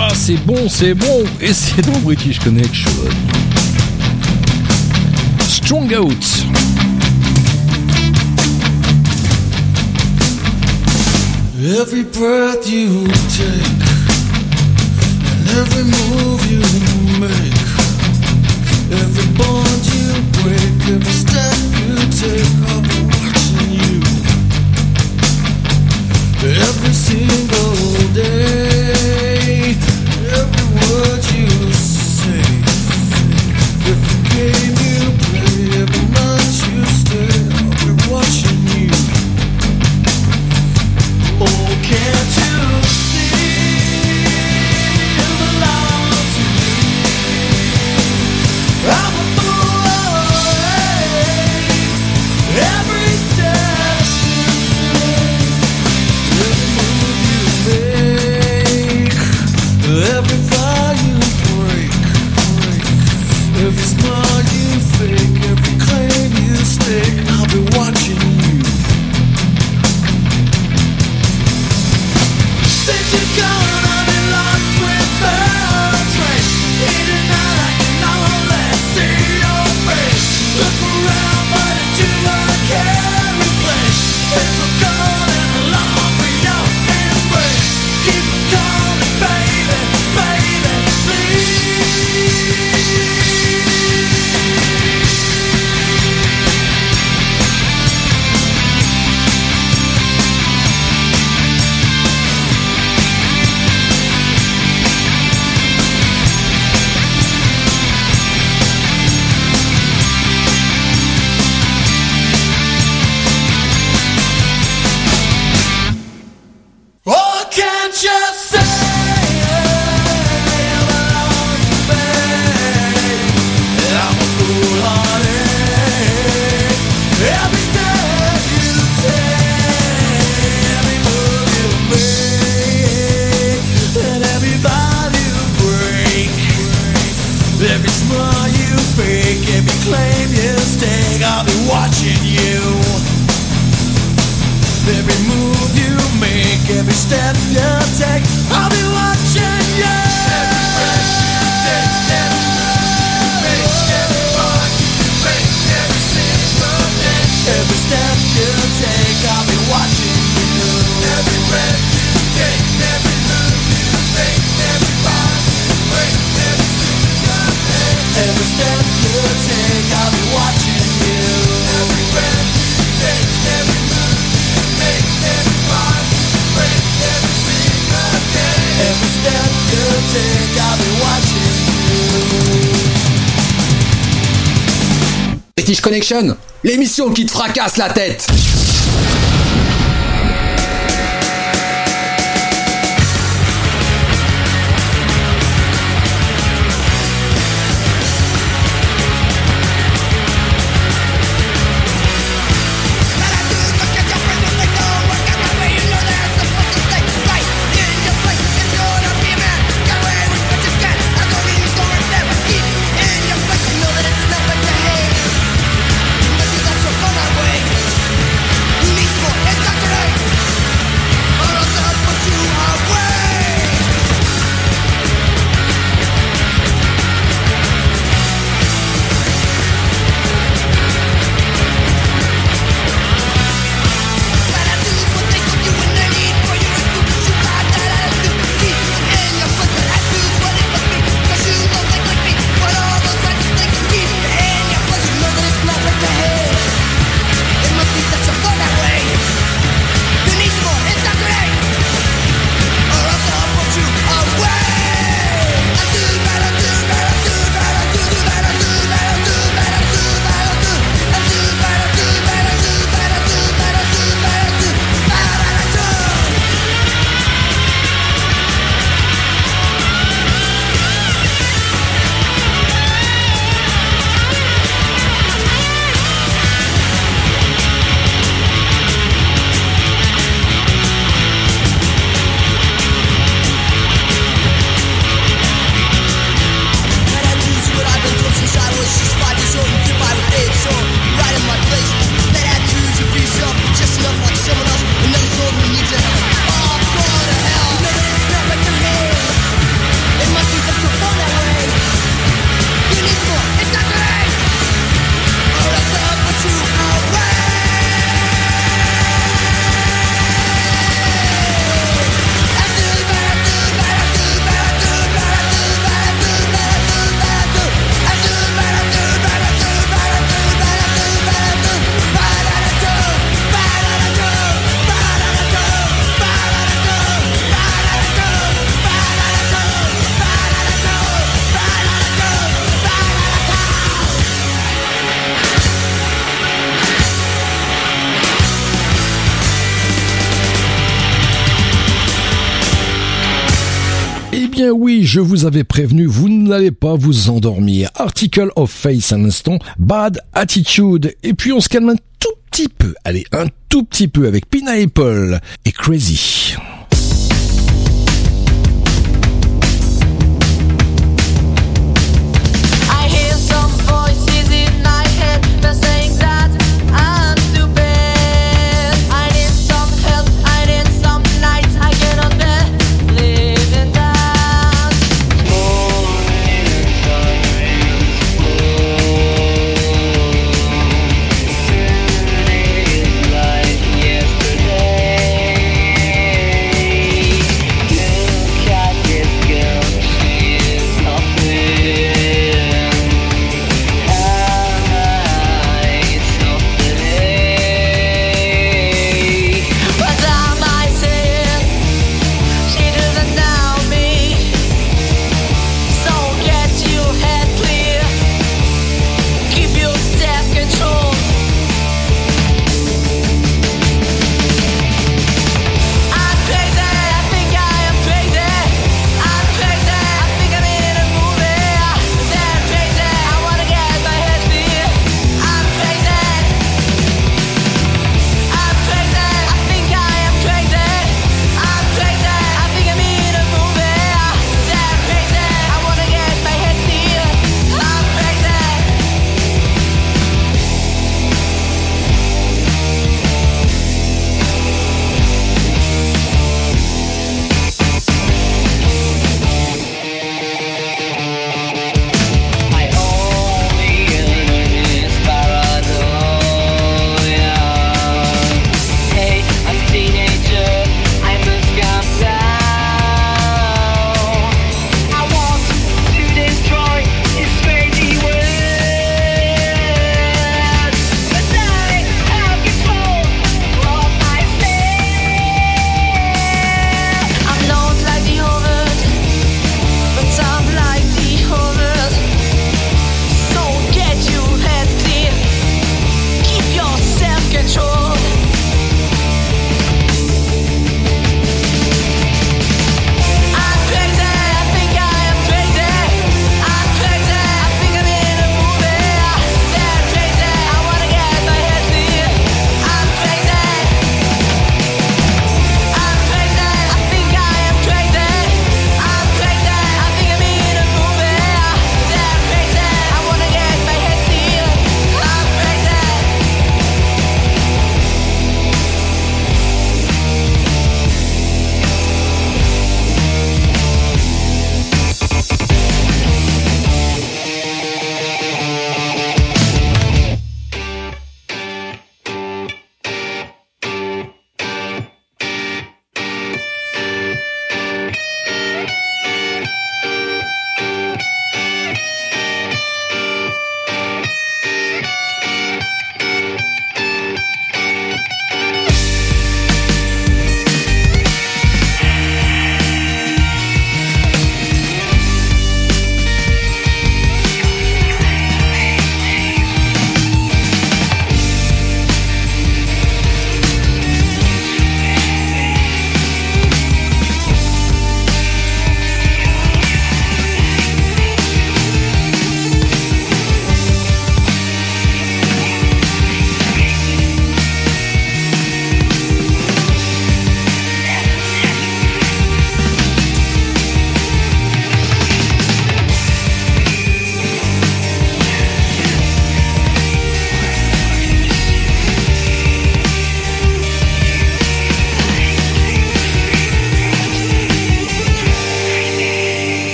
Ah, c'est bon, c'est bon. Et c'est dans British Connection. Strong Out. Every breath you take, and every move you make, every bond you break, every step you take, I'll be watching you. Every single Connection, l'émission qui te fracasse la tête. je vous avais prévenu, vous n'allez pas vous endormir. Article of Face un instant. Bad Attitude. Et puis on se calme un tout petit peu, allez, un tout petit peu avec Pineapple et Crazy.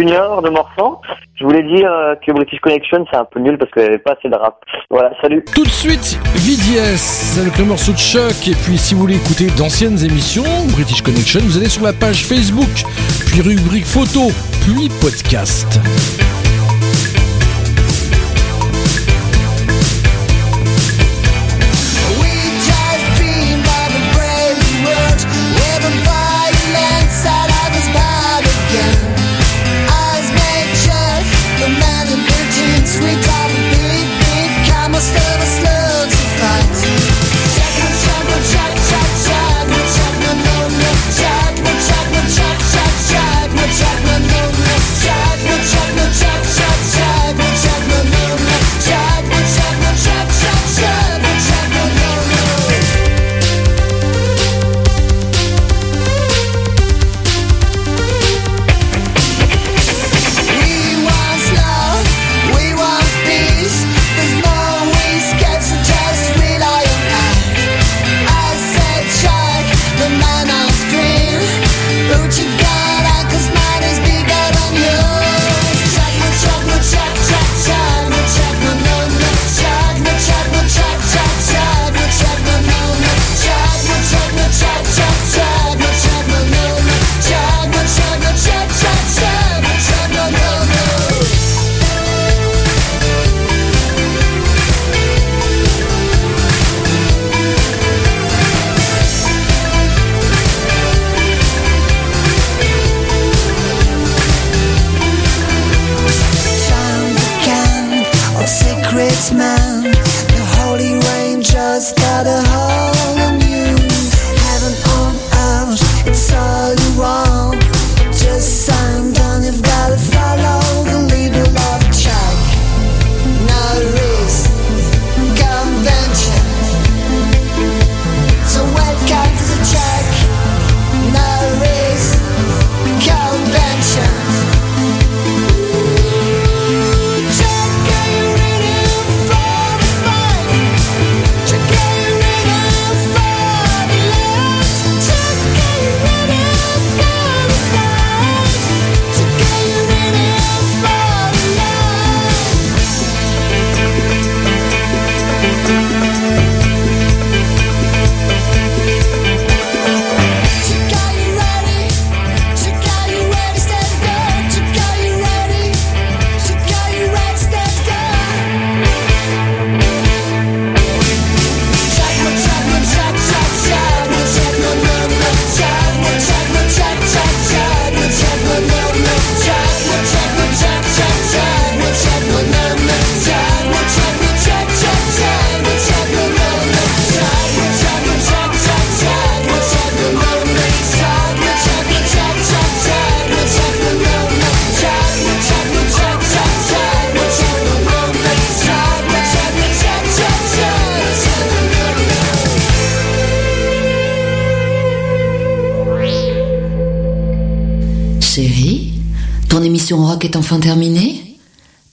Junior de Morphan. Je voulais dire euh, que British Connection, c'est un peu nul parce qu'il n'y avait pas assez de rap. Voilà, salut. Tout de suite, VDS avec le morceau de choc. Et puis, si vous voulez écouter d'anciennes émissions, British Connection, vous allez sur la page Facebook, puis rubrique photo, puis podcast. rock est enfin terminée,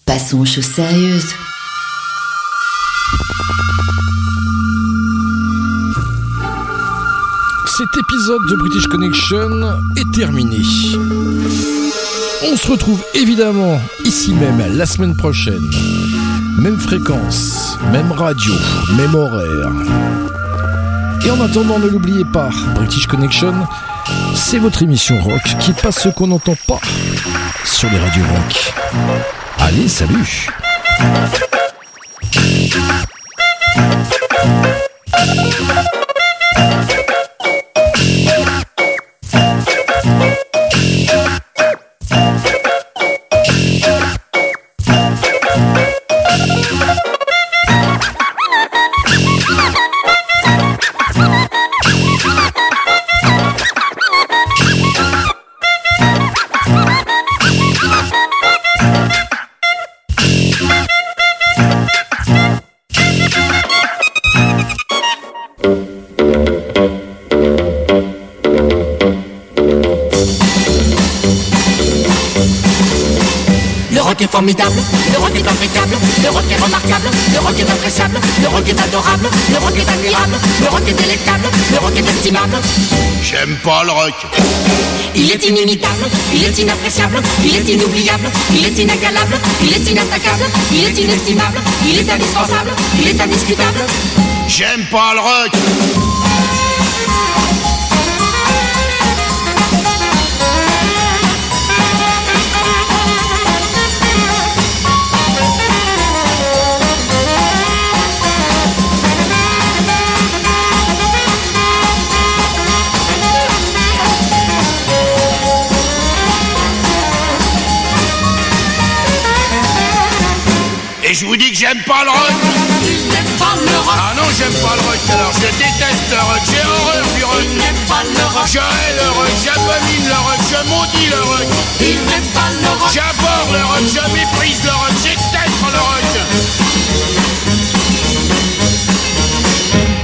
passons aux choses sérieuses. Cet épisode de British Connection est terminé. On se retrouve évidemment ici même la semaine prochaine. Même fréquence, même radio, même horaire. Et en attendant, ne l'oubliez pas, British Connection c'est votre émission rock qui passe ce qu'on n'entend pas sur les radios rock. Allez, salut inimitable, il est inappréciable, il est inoubliable, il est inégalable, il est inattaquable, il est inestimable, il est indispensable, il est indiscutable. J'aime pas le rock. Je vous dis que j'aime pas le rock. Il n'aime pas le rock, Ah non, j'aime pas le rock. Alors je déteste le rock. J'ai horreur du rock. il n'aime pas le rock, Je hais le rock. J'abomine le rock. Je maudis le rock. il n'aime pas le rock. J'aborde le rock. Je méprise le rock. J'exècre le rock.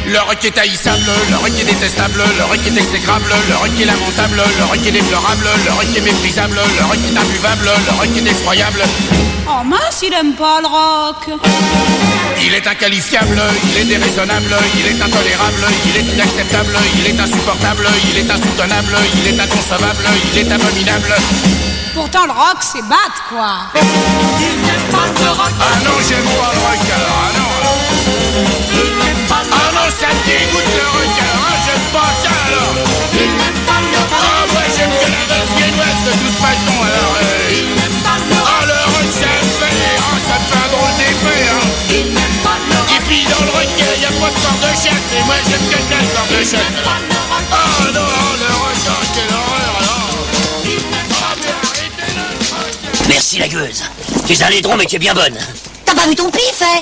Le rock est haïssable, le rock est détestable, le rock est exécrable, le rock est lamentable, le rock est déplorable, le rock est méprisable, le rock est imbuvable, le rock est effroyable. Oh mince, il aime pas le rock. Il est inqualifiable, il est déraisonnable, il est intolérable, il est inacceptable, il est insupportable, il est insoutenable, il est inconcevable, il est abominable. Pourtant, le rock, c'est bat, quoi. Il n'aime pas le rock, Ah non, j'aime pas le rock alors, ah non. il n'aime pas le Ah non, ça me dégoûte le rock alors, ah, j'aime pas ça alors. il n'aime pas le rock, Ah ouais, j'aime que la danse viennoise de toute façon dans le il y a pas de corps de chasse et moi j'aime que ça le corps de chasse. Ah non, le ah, quelle horreur alors. Ah. Merci la gueuse. Tu es un laidron mais tu es bien bonne. T'as pas vu ton pif, hein?